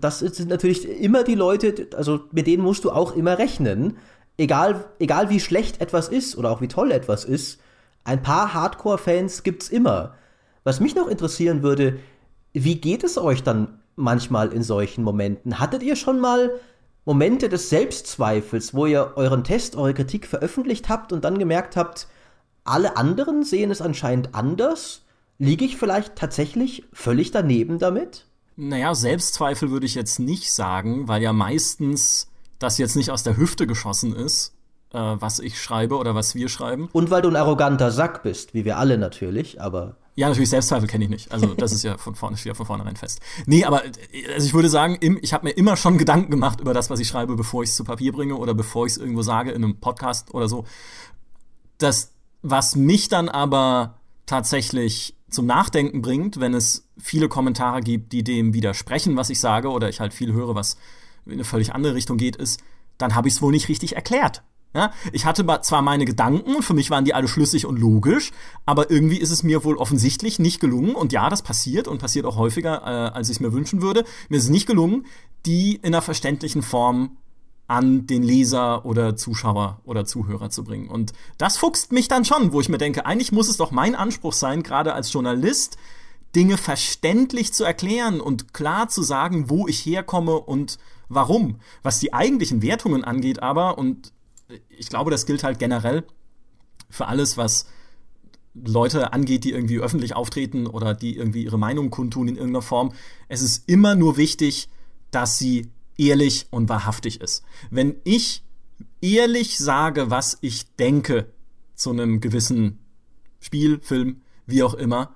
das sind natürlich immer die Leute, also mit denen musst du auch immer rechnen. Egal, egal wie schlecht etwas ist oder auch wie toll etwas ist, ein paar Hardcore-Fans gibt's immer. Was mich noch interessieren würde, wie geht es euch dann manchmal in solchen Momenten? Hattet ihr schon mal Momente des Selbstzweifels, wo ihr euren Test, eure Kritik veröffentlicht habt und dann gemerkt habt, alle anderen sehen es anscheinend anders? Liege ich vielleicht tatsächlich völlig daneben damit? Naja, Selbstzweifel würde ich jetzt nicht sagen, weil ja meistens das jetzt nicht aus der Hüfte geschossen ist, äh, was ich schreibe oder was wir schreiben. Und weil du ein arroganter Sack bist, wie wir alle natürlich, aber. Ja, natürlich, Selbstzweifel kenne ich nicht. Also das ist ja von vorne, steht ja von vornherein fest. Nee, aber also ich würde sagen, ich habe mir immer schon Gedanken gemacht über das, was ich schreibe, bevor ich es zu Papier bringe oder bevor ich es irgendwo sage in einem Podcast oder so. Das, was mich dann aber tatsächlich zum Nachdenken bringt, wenn es viele Kommentare gibt, die dem widersprechen, was ich sage, oder ich halt viel höre, was in eine völlig andere Richtung geht, ist, dann habe ich es wohl nicht richtig erklärt. Ja, ich hatte zwar meine Gedanken, für mich waren die alle schlüssig und logisch, aber irgendwie ist es mir wohl offensichtlich nicht gelungen, und ja, das passiert und passiert auch häufiger, äh, als ich es mir wünschen würde, mir ist es nicht gelungen, die in einer verständlichen Form an den Leser oder Zuschauer oder Zuhörer zu bringen. Und das fuchst mich dann schon, wo ich mir denke, eigentlich muss es doch mein Anspruch sein, gerade als Journalist, Dinge verständlich zu erklären und klar zu sagen, wo ich herkomme und warum. Was die eigentlichen Wertungen angeht aber, und ich glaube, das gilt halt generell für alles, was Leute angeht, die irgendwie öffentlich auftreten oder die irgendwie ihre Meinung kundtun in irgendeiner Form. Es ist immer nur wichtig, dass sie ehrlich und wahrhaftig ist. Wenn ich ehrlich sage, was ich denke zu einem gewissen Spiel, Film, wie auch immer,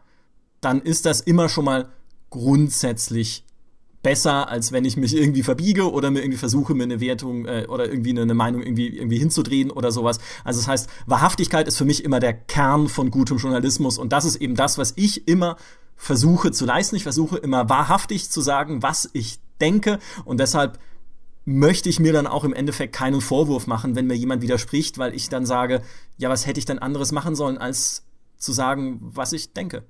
dann ist das immer schon mal grundsätzlich besser, als wenn ich mich irgendwie verbiege oder mir irgendwie versuche, mir eine Wertung äh, oder irgendwie eine, eine, Meinung irgendwie, irgendwie hinzudrehen oder sowas. Also das heißt, Wahrhaftigkeit ist für mich immer der Kern von gutem Journalismus und das ist eben das, was ich immer versuche zu leisten. Ich versuche immer wahrhaftig zu sagen, was ich denke und deshalb möchte ich mir dann auch im Endeffekt keinen Vorwurf machen, wenn mir jemand widerspricht, weil ich dann sage, ja, was hätte ich denn anderes machen sollen, als zu sagen, was ich denke.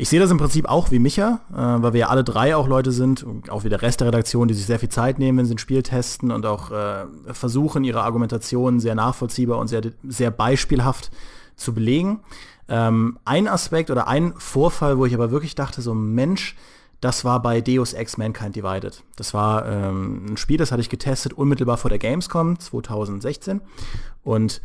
Ich sehe das im Prinzip auch wie Micha, äh, weil wir ja alle drei auch Leute sind, auch wie der Rest der Redaktion, die sich sehr viel Zeit nehmen, wenn sie ein Spiel testen und auch äh, versuchen, ihre Argumentation sehr nachvollziehbar und sehr, sehr beispielhaft zu belegen. Ähm, ein Aspekt oder ein Vorfall, wo ich aber wirklich dachte, so Mensch, das war bei Deus Ex Mankind Divided. Das war ähm, ein Spiel, das hatte ich getestet unmittelbar vor der Gamescom 2016. Und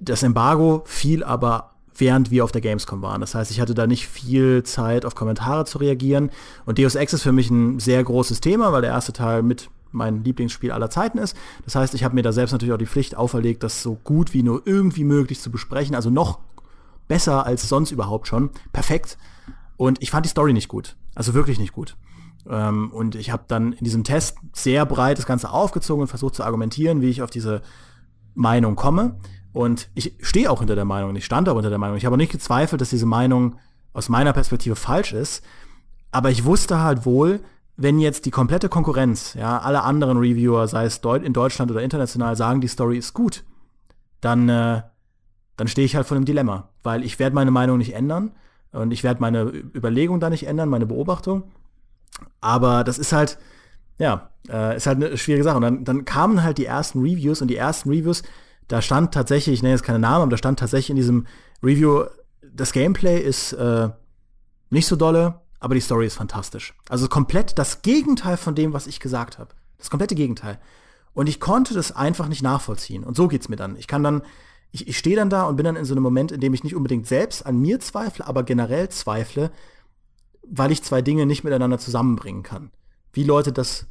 das Embargo fiel aber während wir auf der Gamescom waren. Das heißt, ich hatte da nicht viel Zeit, auf Kommentare zu reagieren. Und Deus Ex ist für mich ein sehr großes Thema, weil der erste Teil mit mein Lieblingsspiel aller Zeiten ist. Das heißt, ich habe mir da selbst natürlich auch die Pflicht auferlegt, das so gut wie nur irgendwie möglich zu besprechen. Also noch besser als sonst überhaupt schon. Perfekt. Und ich fand die Story nicht gut. Also wirklich nicht gut. Ähm, und ich habe dann in diesem Test sehr breit das Ganze aufgezogen und versucht zu argumentieren, wie ich auf diese Meinung komme. Und ich stehe auch hinter der Meinung, ich stand auch unter der Meinung. Ich habe auch nicht gezweifelt, dass diese Meinung aus meiner Perspektive falsch ist. Aber ich wusste halt wohl, wenn jetzt die komplette Konkurrenz, ja, alle anderen Reviewer, sei es in Deutschland oder international, sagen, die Story ist gut, dann, äh, dann stehe ich halt vor einem Dilemma. Weil ich werde meine Meinung nicht ändern. Und ich werde meine Überlegung da nicht ändern, meine Beobachtung. Aber das ist halt, ja, äh, ist halt eine schwierige Sache. Und dann, dann kamen halt die ersten Reviews und die ersten Reviews, da stand tatsächlich, ich nenne jetzt keine Namen, aber da stand tatsächlich in diesem Review, das Gameplay ist äh, nicht so dolle, aber die Story ist fantastisch. Also komplett das Gegenteil von dem, was ich gesagt habe. Das komplette Gegenteil. Und ich konnte das einfach nicht nachvollziehen. Und so geht's mir dann. Ich kann dann ich, ich stehe dann da und bin dann in so einem Moment, in dem ich nicht unbedingt selbst an mir zweifle, aber generell zweifle, weil ich zwei Dinge nicht miteinander zusammenbringen kann. Wie Leute das,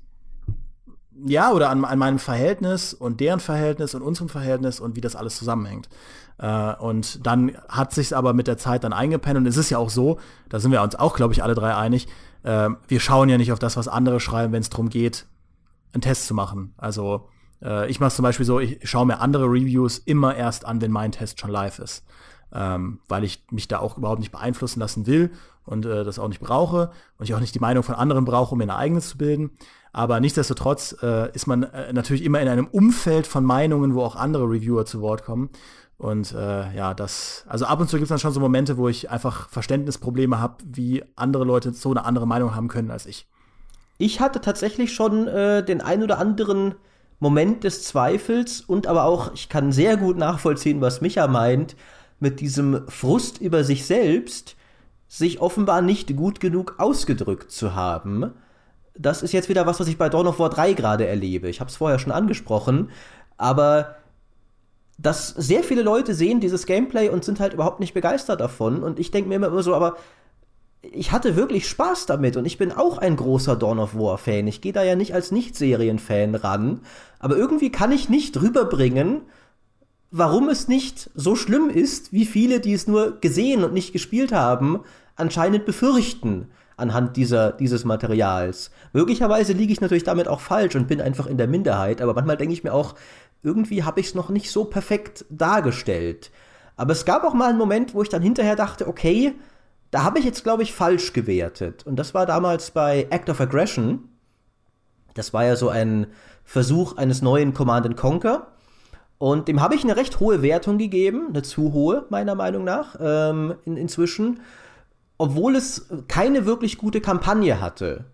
ja, oder an, an meinem Verhältnis und deren Verhältnis und unserem Verhältnis und wie das alles zusammenhängt. Äh, und dann hat sich aber mit der Zeit dann eingepennt und es ist ja auch so, da sind wir uns auch, glaube ich, alle drei einig, äh, wir schauen ja nicht auf das, was andere schreiben, wenn es darum geht, einen Test zu machen. Also äh, ich mache es zum Beispiel so, ich schaue mir andere Reviews immer erst an, wenn mein Test schon live ist. Ähm, weil ich mich da auch überhaupt nicht beeinflussen lassen will und äh, das auch nicht brauche und ich auch nicht die Meinung von anderen brauche, um mir eine eigene zu bilden. Aber nichtsdestotrotz äh, ist man äh, natürlich immer in einem Umfeld von Meinungen, wo auch andere Reviewer zu Wort kommen. Und äh, ja, das, also ab und zu gibt es dann schon so Momente, wo ich einfach Verständnisprobleme habe, wie andere Leute so eine andere Meinung haben können als ich. Ich hatte tatsächlich schon äh, den ein oder anderen Moment des Zweifels und aber auch, ich kann sehr gut nachvollziehen, was Micha meint, mit diesem Frust über sich selbst, sich offenbar nicht gut genug ausgedrückt zu haben. Das ist jetzt wieder was, was ich bei Dawn of War 3 gerade erlebe. Ich habe es vorher schon angesprochen, aber dass sehr viele Leute sehen dieses Gameplay und sind halt überhaupt nicht begeistert davon. Und ich denke mir immer so, aber ich hatte wirklich Spaß damit und ich bin auch ein großer Dawn of War Fan. Ich gehe da ja nicht als Nicht-Serien-Fan ran, aber irgendwie kann ich nicht rüberbringen, warum es nicht so schlimm ist, wie viele, die es nur gesehen und nicht gespielt haben, anscheinend befürchten anhand dieser, dieses Materials. Möglicherweise liege ich natürlich damit auch falsch und bin einfach in der Minderheit, aber manchmal denke ich mir auch, irgendwie habe ich es noch nicht so perfekt dargestellt. Aber es gab auch mal einen Moment, wo ich dann hinterher dachte, okay, da habe ich jetzt, glaube ich, falsch gewertet. Und das war damals bei Act of Aggression. Das war ja so ein Versuch eines neuen Command Conquer. Und dem habe ich eine recht hohe Wertung gegeben, eine zu hohe, meiner Meinung nach, ähm, in, inzwischen obwohl es keine wirklich gute Kampagne hatte.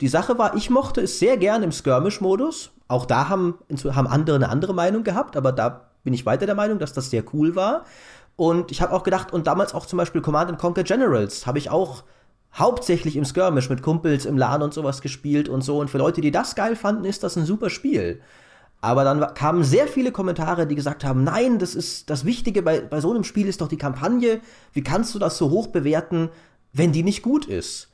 Die Sache war, ich mochte es sehr gern im Skirmish-Modus. Auch da haben, haben andere eine andere Meinung gehabt, aber da bin ich weiter der Meinung, dass das sehr cool war. Und ich habe auch gedacht, und damals auch zum Beispiel Command Conquer Generals habe ich auch hauptsächlich im Skirmish mit Kumpels im LAN und sowas gespielt und so. Und für Leute, die das geil fanden, ist das ein super Spiel. Aber dann kamen sehr viele Kommentare, die gesagt haben, nein, das ist das Wichtige bei, bei so einem Spiel ist doch die Kampagne. Wie kannst du das so hoch bewerten, wenn die nicht gut ist?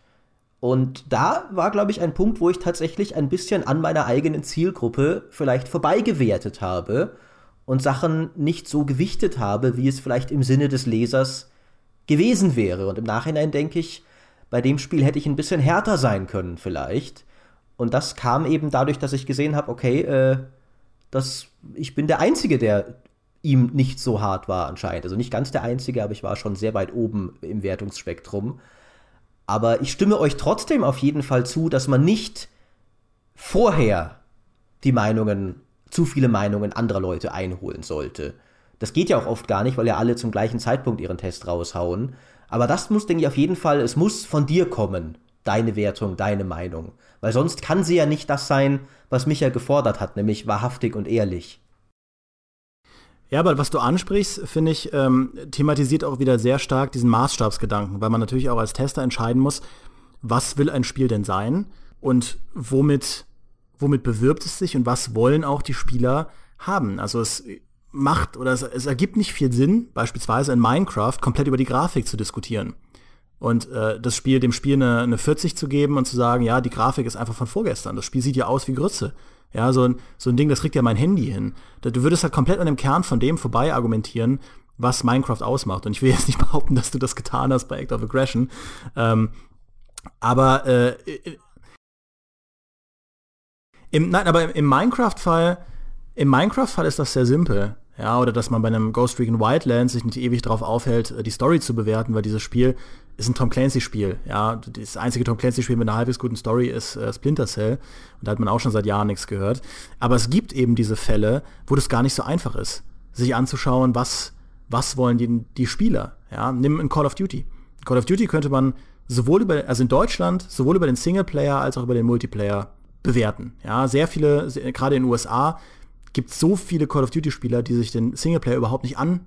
Und da war, glaube ich, ein Punkt, wo ich tatsächlich ein bisschen an meiner eigenen Zielgruppe vielleicht vorbeigewertet habe und Sachen nicht so gewichtet habe, wie es vielleicht im Sinne des Lesers gewesen wäre. Und im Nachhinein denke ich, bei dem Spiel hätte ich ein bisschen härter sein können vielleicht. Und das kam eben dadurch, dass ich gesehen habe, okay, äh, dass ich bin der Einzige, der ihm nicht so hart war anscheinend. Also nicht ganz der Einzige, aber ich war schon sehr weit oben im Wertungsspektrum. Aber ich stimme euch trotzdem auf jeden Fall zu, dass man nicht vorher die Meinungen, zu viele Meinungen anderer Leute einholen sollte. Das geht ja auch oft gar nicht, weil ja alle zum gleichen Zeitpunkt ihren Test raushauen. Aber das muss, denke ich, auf jeden Fall, es muss von dir kommen, deine Wertung, deine Meinung. Weil sonst kann sie ja nicht das sein, was Micha gefordert hat, nämlich wahrhaftig und ehrlich. Ja, aber was du ansprichst, finde ich, ähm, thematisiert auch wieder sehr stark diesen Maßstabsgedanken, weil man natürlich auch als Tester entscheiden muss, was will ein Spiel denn sein und womit, womit bewirbt es sich und was wollen auch die Spieler haben. Also es macht oder es, es ergibt nicht viel Sinn, beispielsweise in Minecraft komplett über die Grafik zu diskutieren und äh, das Spiel, dem Spiel eine, eine 40 zu geben und zu sagen, ja, die Grafik ist einfach von vorgestern. Das Spiel sieht ja aus wie Grütze. Ja, so ein, so ein Ding, das kriegt ja mein Handy hin. Du würdest halt komplett an dem Kern von dem vorbei argumentieren, was Minecraft ausmacht. Und ich will jetzt nicht <laughs> behaupten, dass du das getan hast bei Act of Aggression. Ähm, aber äh, im, nein, aber im Minecraft-Fall, im Minecraft-Fall ist das sehr simpel. Ja, oder dass man bei einem Ghost Recon Wildlands sich nicht ewig darauf aufhält, die Story zu bewerten, weil dieses Spiel ist ein Tom Clancy-Spiel. Ja, das einzige Tom Clancy-Spiel mit einer halbwegs guten Story ist äh, Splinter Cell. Und da hat man auch schon seit Jahren nichts gehört. Aber es gibt eben diese Fälle, wo das gar nicht so einfach ist, sich anzuschauen, was, was wollen die, die Spieler. Ja, nimm ein Call of Duty. Call of Duty könnte man sowohl über, also in Deutschland, sowohl über den Singleplayer als auch über den Multiplayer bewerten. Ja, sehr viele, gerade in den USA, gibt es so viele Call of Duty-Spieler, die sich den Singleplayer überhaupt nicht an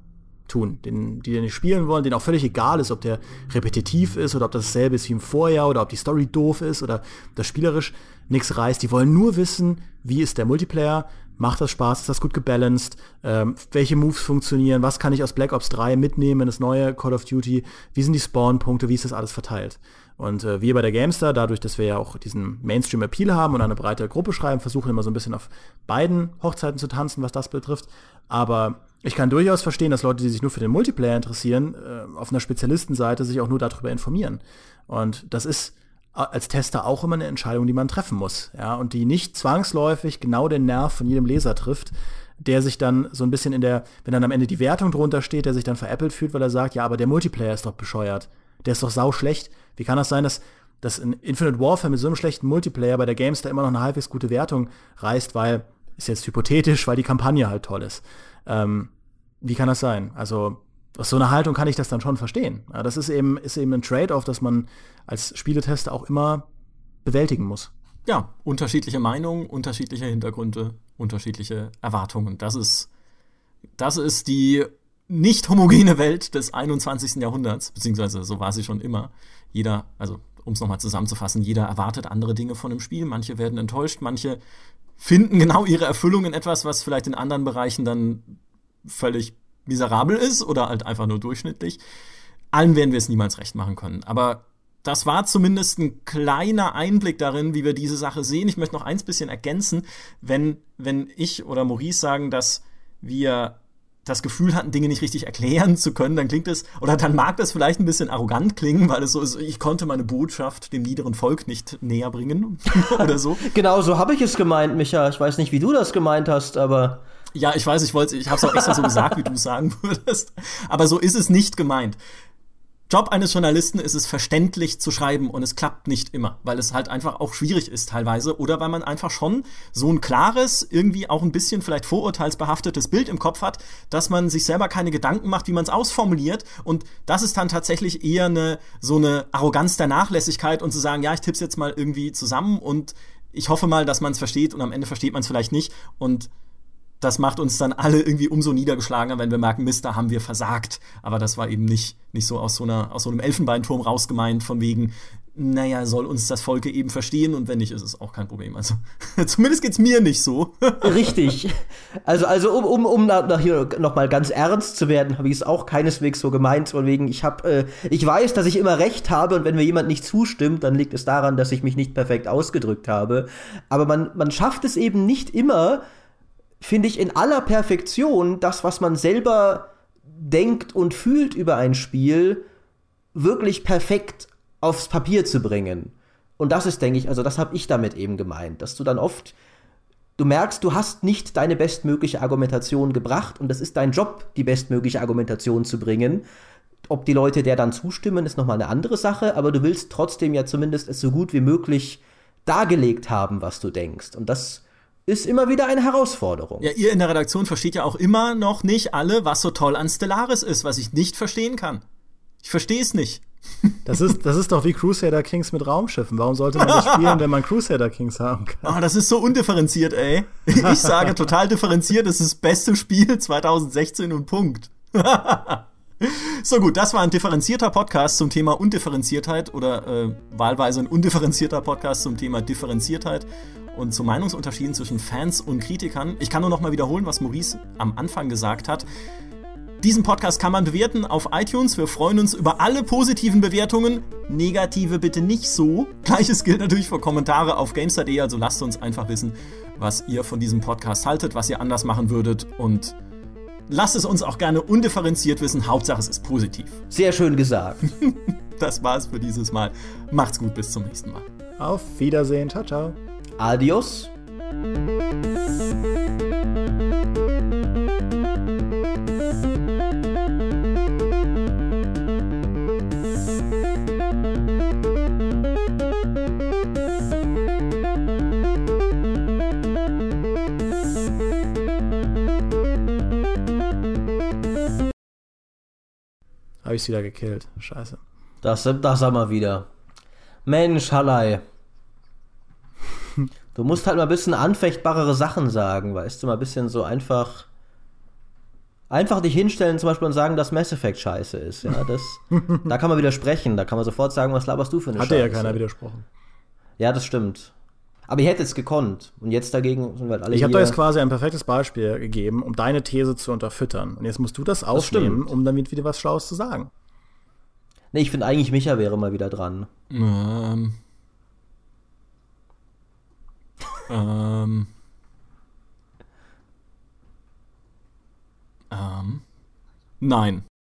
tun, den, die den nicht spielen wollen, denen auch völlig egal ist, ob der repetitiv ist oder ob das dasselbe ist wie im Vorjahr oder ob die Story doof ist oder das spielerisch nichts reißt. Die wollen nur wissen, wie ist der Multiplayer, macht das Spaß, ist das gut gebalanced, ähm, welche Moves funktionieren, was kann ich aus Black Ops 3 mitnehmen in das neue Call of Duty, wie sind die Spawn-Punkte, wie ist das alles verteilt. Und äh, wir bei der Gamestar, dadurch, dass wir ja auch diesen Mainstream-Appeal haben und eine breite Gruppe schreiben, versuchen immer so ein bisschen auf beiden Hochzeiten zu tanzen, was das betrifft. Aber ich kann durchaus verstehen, dass Leute, die sich nur für den Multiplayer interessieren, äh, auf einer Spezialistenseite sich auch nur darüber informieren. Und das ist als Tester auch immer eine Entscheidung, die man treffen muss, ja, und die nicht zwangsläufig genau den Nerv von jedem Leser trifft, der sich dann so ein bisschen in der, wenn dann am Ende die Wertung drunter steht, der sich dann veräppelt fühlt, weil er sagt, ja, aber der Multiplayer ist doch bescheuert, der ist doch sau schlecht. Wie kann das sein, dass, dass in Infinite Warfare mit so einem schlechten Multiplayer bei der Gamestar immer noch eine halbwegs gute Wertung reißt, weil, ist jetzt hypothetisch, weil die Kampagne halt toll ist. Ähm, wie kann das sein? Also aus so einer Haltung kann ich das dann schon verstehen. Ja, das ist eben, ist eben ein Trade-off, das man als Spieletester auch immer bewältigen muss. Ja, unterschiedliche Meinungen, unterschiedliche Hintergründe, unterschiedliche Erwartungen. Das ist, das ist die nicht homogene Welt des 21. Jahrhunderts, beziehungsweise so war sie schon immer. Jeder, also um es nochmal zusammenzufassen, jeder erwartet andere Dinge von dem Spiel. Manche werden enttäuscht, manche finden genau ihre Erfüllung in etwas, was vielleicht in anderen Bereichen dann völlig miserabel ist oder halt einfach nur durchschnittlich. Allen werden wir es niemals recht machen können. Aber das war zumindest ein kleiner Einblick darin, wie wir diese Sache sehen. Ich möchte noch eins bisschen ergänzen. Wenn, wenn ich oder Maurice sagen, dass wir das Gefühl hatten, Dinge nicht richtig erklären zu können, dann klingt es, oder dann mag das vielleicht ein bisschen arrogant klingen, weil es so ist, ich konnte meine Botschaft dem niederen Volk nicht näher bringen <laughs> oder so. genau so habe ich es gemeint, Micha. Ich weiß nicht, wie du das gemeint hast, aber. Ja, ich weiß, ich wollte, ich habe es auch extra so gesagt, wie du es sagen würdest. Aber so ist es nicht gemeint. Job eines Journalisten ist es verständlich zu schreiben und es klappt nicht immer, weil es halt einfach auch schwierig ist teilweise oder weil man einfach schon so ein klares, irgendwie auch ein bisschen vielleicht vorurteilsbehaftetes Bild im Kopf hat, dass man sich selber keine Gedanken macht, wie man es ausformuliert. Und das ist dann tatsächlich eher eine so eine Arroganz der Nachlässigkeit und zu sagen, ja, ich tipp's jetzt mal irgendwie zusammen und ich hoffe mal, dass man es versteht und am Ende versteht man es vielleicht nicht. Und das macht uns dann alle irgendwie umso niedergeschlagener, wenn wir merken, Mist, da haben wir versagt. Aber das war eben nicht, nicht so aus so, einer, aus so einem Elfenbeinturm rausgemeint, von wegen, naja, soll uns das Volk eben verstehen und wenn nicht, ist es auch kein Problem. Also <laughs> zumindest geht's mir nicht so. <laughs> Richtig. Also, also um, um, um nach hier noch mal ganz ernst zu werden, habe ich es auch keineswegs so gemeint, von wegen, ich habe, äh, ich weiß, dass ich immer recht habe und wenn mir jemand nicht zustimmt, dann liegt es daran, dass ich mich nicht perfekt ausgedrückt habe. Aber man, man schafft es eben nicht immer, finde ich, in aller Perfektion das, was man selber denkt und fühlt über ein Spiel, wirklich perfekt aufs Papier zu bringen. Und das ist, denke ich, also das habe ich damit eben gemeint, dass du dann oft, du merkst, du hast nicht deine bestmögliche Argumentation gebracht und das ist dein Job, die bestmögliche Argumentation zu bringen. Ob die Leute der dann zustimmen, ist nochmal eine andere Sache, aber du willst trotzdem ja zumindest es so gut wie möglich dargelegt haben, was du denkst. Und das ist immer wieder eine Herausforderung. Ja, ihr in der Redaktion versteht ja auch immer noch nicht alle, was so toll an Stellaris ist, was ich nicht verstehen kann. Ich verstehe es nicht. <laughs> Das ist, das ist doch wie Crusader Kings mit Raumschiffen. Warum sollte man das spielen, wenn man Crusader Kings haben kann? Oh, das ist so undifferenziert, ey. Ich sage total differenziert, das ist das beste Spiel <laughs> 2016 und Punkt. <laughs> so gut, das war ein differenzierter Podcast zum Thema Undifferenziertheit oder äh, wahlweise ein undifferenzierter Podcast zum Thema Differenziertheit und zu Meinungsunterschieden zwischen Fans und Kritikern. Ich kann nur noch mal wiederholen, was Maurice am Anfang gesagt hat. Diesen Podcast kann man bewerten auf iTunes. Wir freuen uns über alle positiven Bewertungen. Negative bitte nicht so. <laughs> Gleiches gilt natürlich für Kommentare auf Gamestar.de. Also lasst uns einfach wissen, was ihr von diesem Podcast haltet, was ihr anders machen würdet und lasst es uns auch gerne undifferenziert wissen. Hauptsache es ist positiv. Sehr schön gesagt. <laughs> das war's für dieses Mal. Macht's gut, bis zum nächsten Mal. Auf Wiedersehen. Ciao, ciao. Adios. Habe ich wieder gekillt. Scheiße. Das, das haben wir wieder. Mensch, Hallei. Du musst halt mal ein bisschen anfechtbarere Sachen sagen, weißt du, mal ein bisschen so einfach. Einfach dich hinstellen zum Beispiel und sagen, dass Mass Effect scheiße ist. Ja, das, da kann man widersprechen. Da kann man sofort sagen, was laberst du für eine Hatte Scheiße. ja keiner widersprochen. Ja, das stimmt. Aber ihr hättet es gekonnt. Und jetzt dagegen sind wir halt alle Ich habe dir jetzt quasi ein perfektes Beispiel gegeben, um deine These zu unterfüttern. Und jetzt musst du das aufnehmen, stimmt. um damit wieder was Schlaues zu sagen. Nee, ich finde eigentlich, Micha wäre mal wieder dran. Ähm. ähm. Ähm. Nein.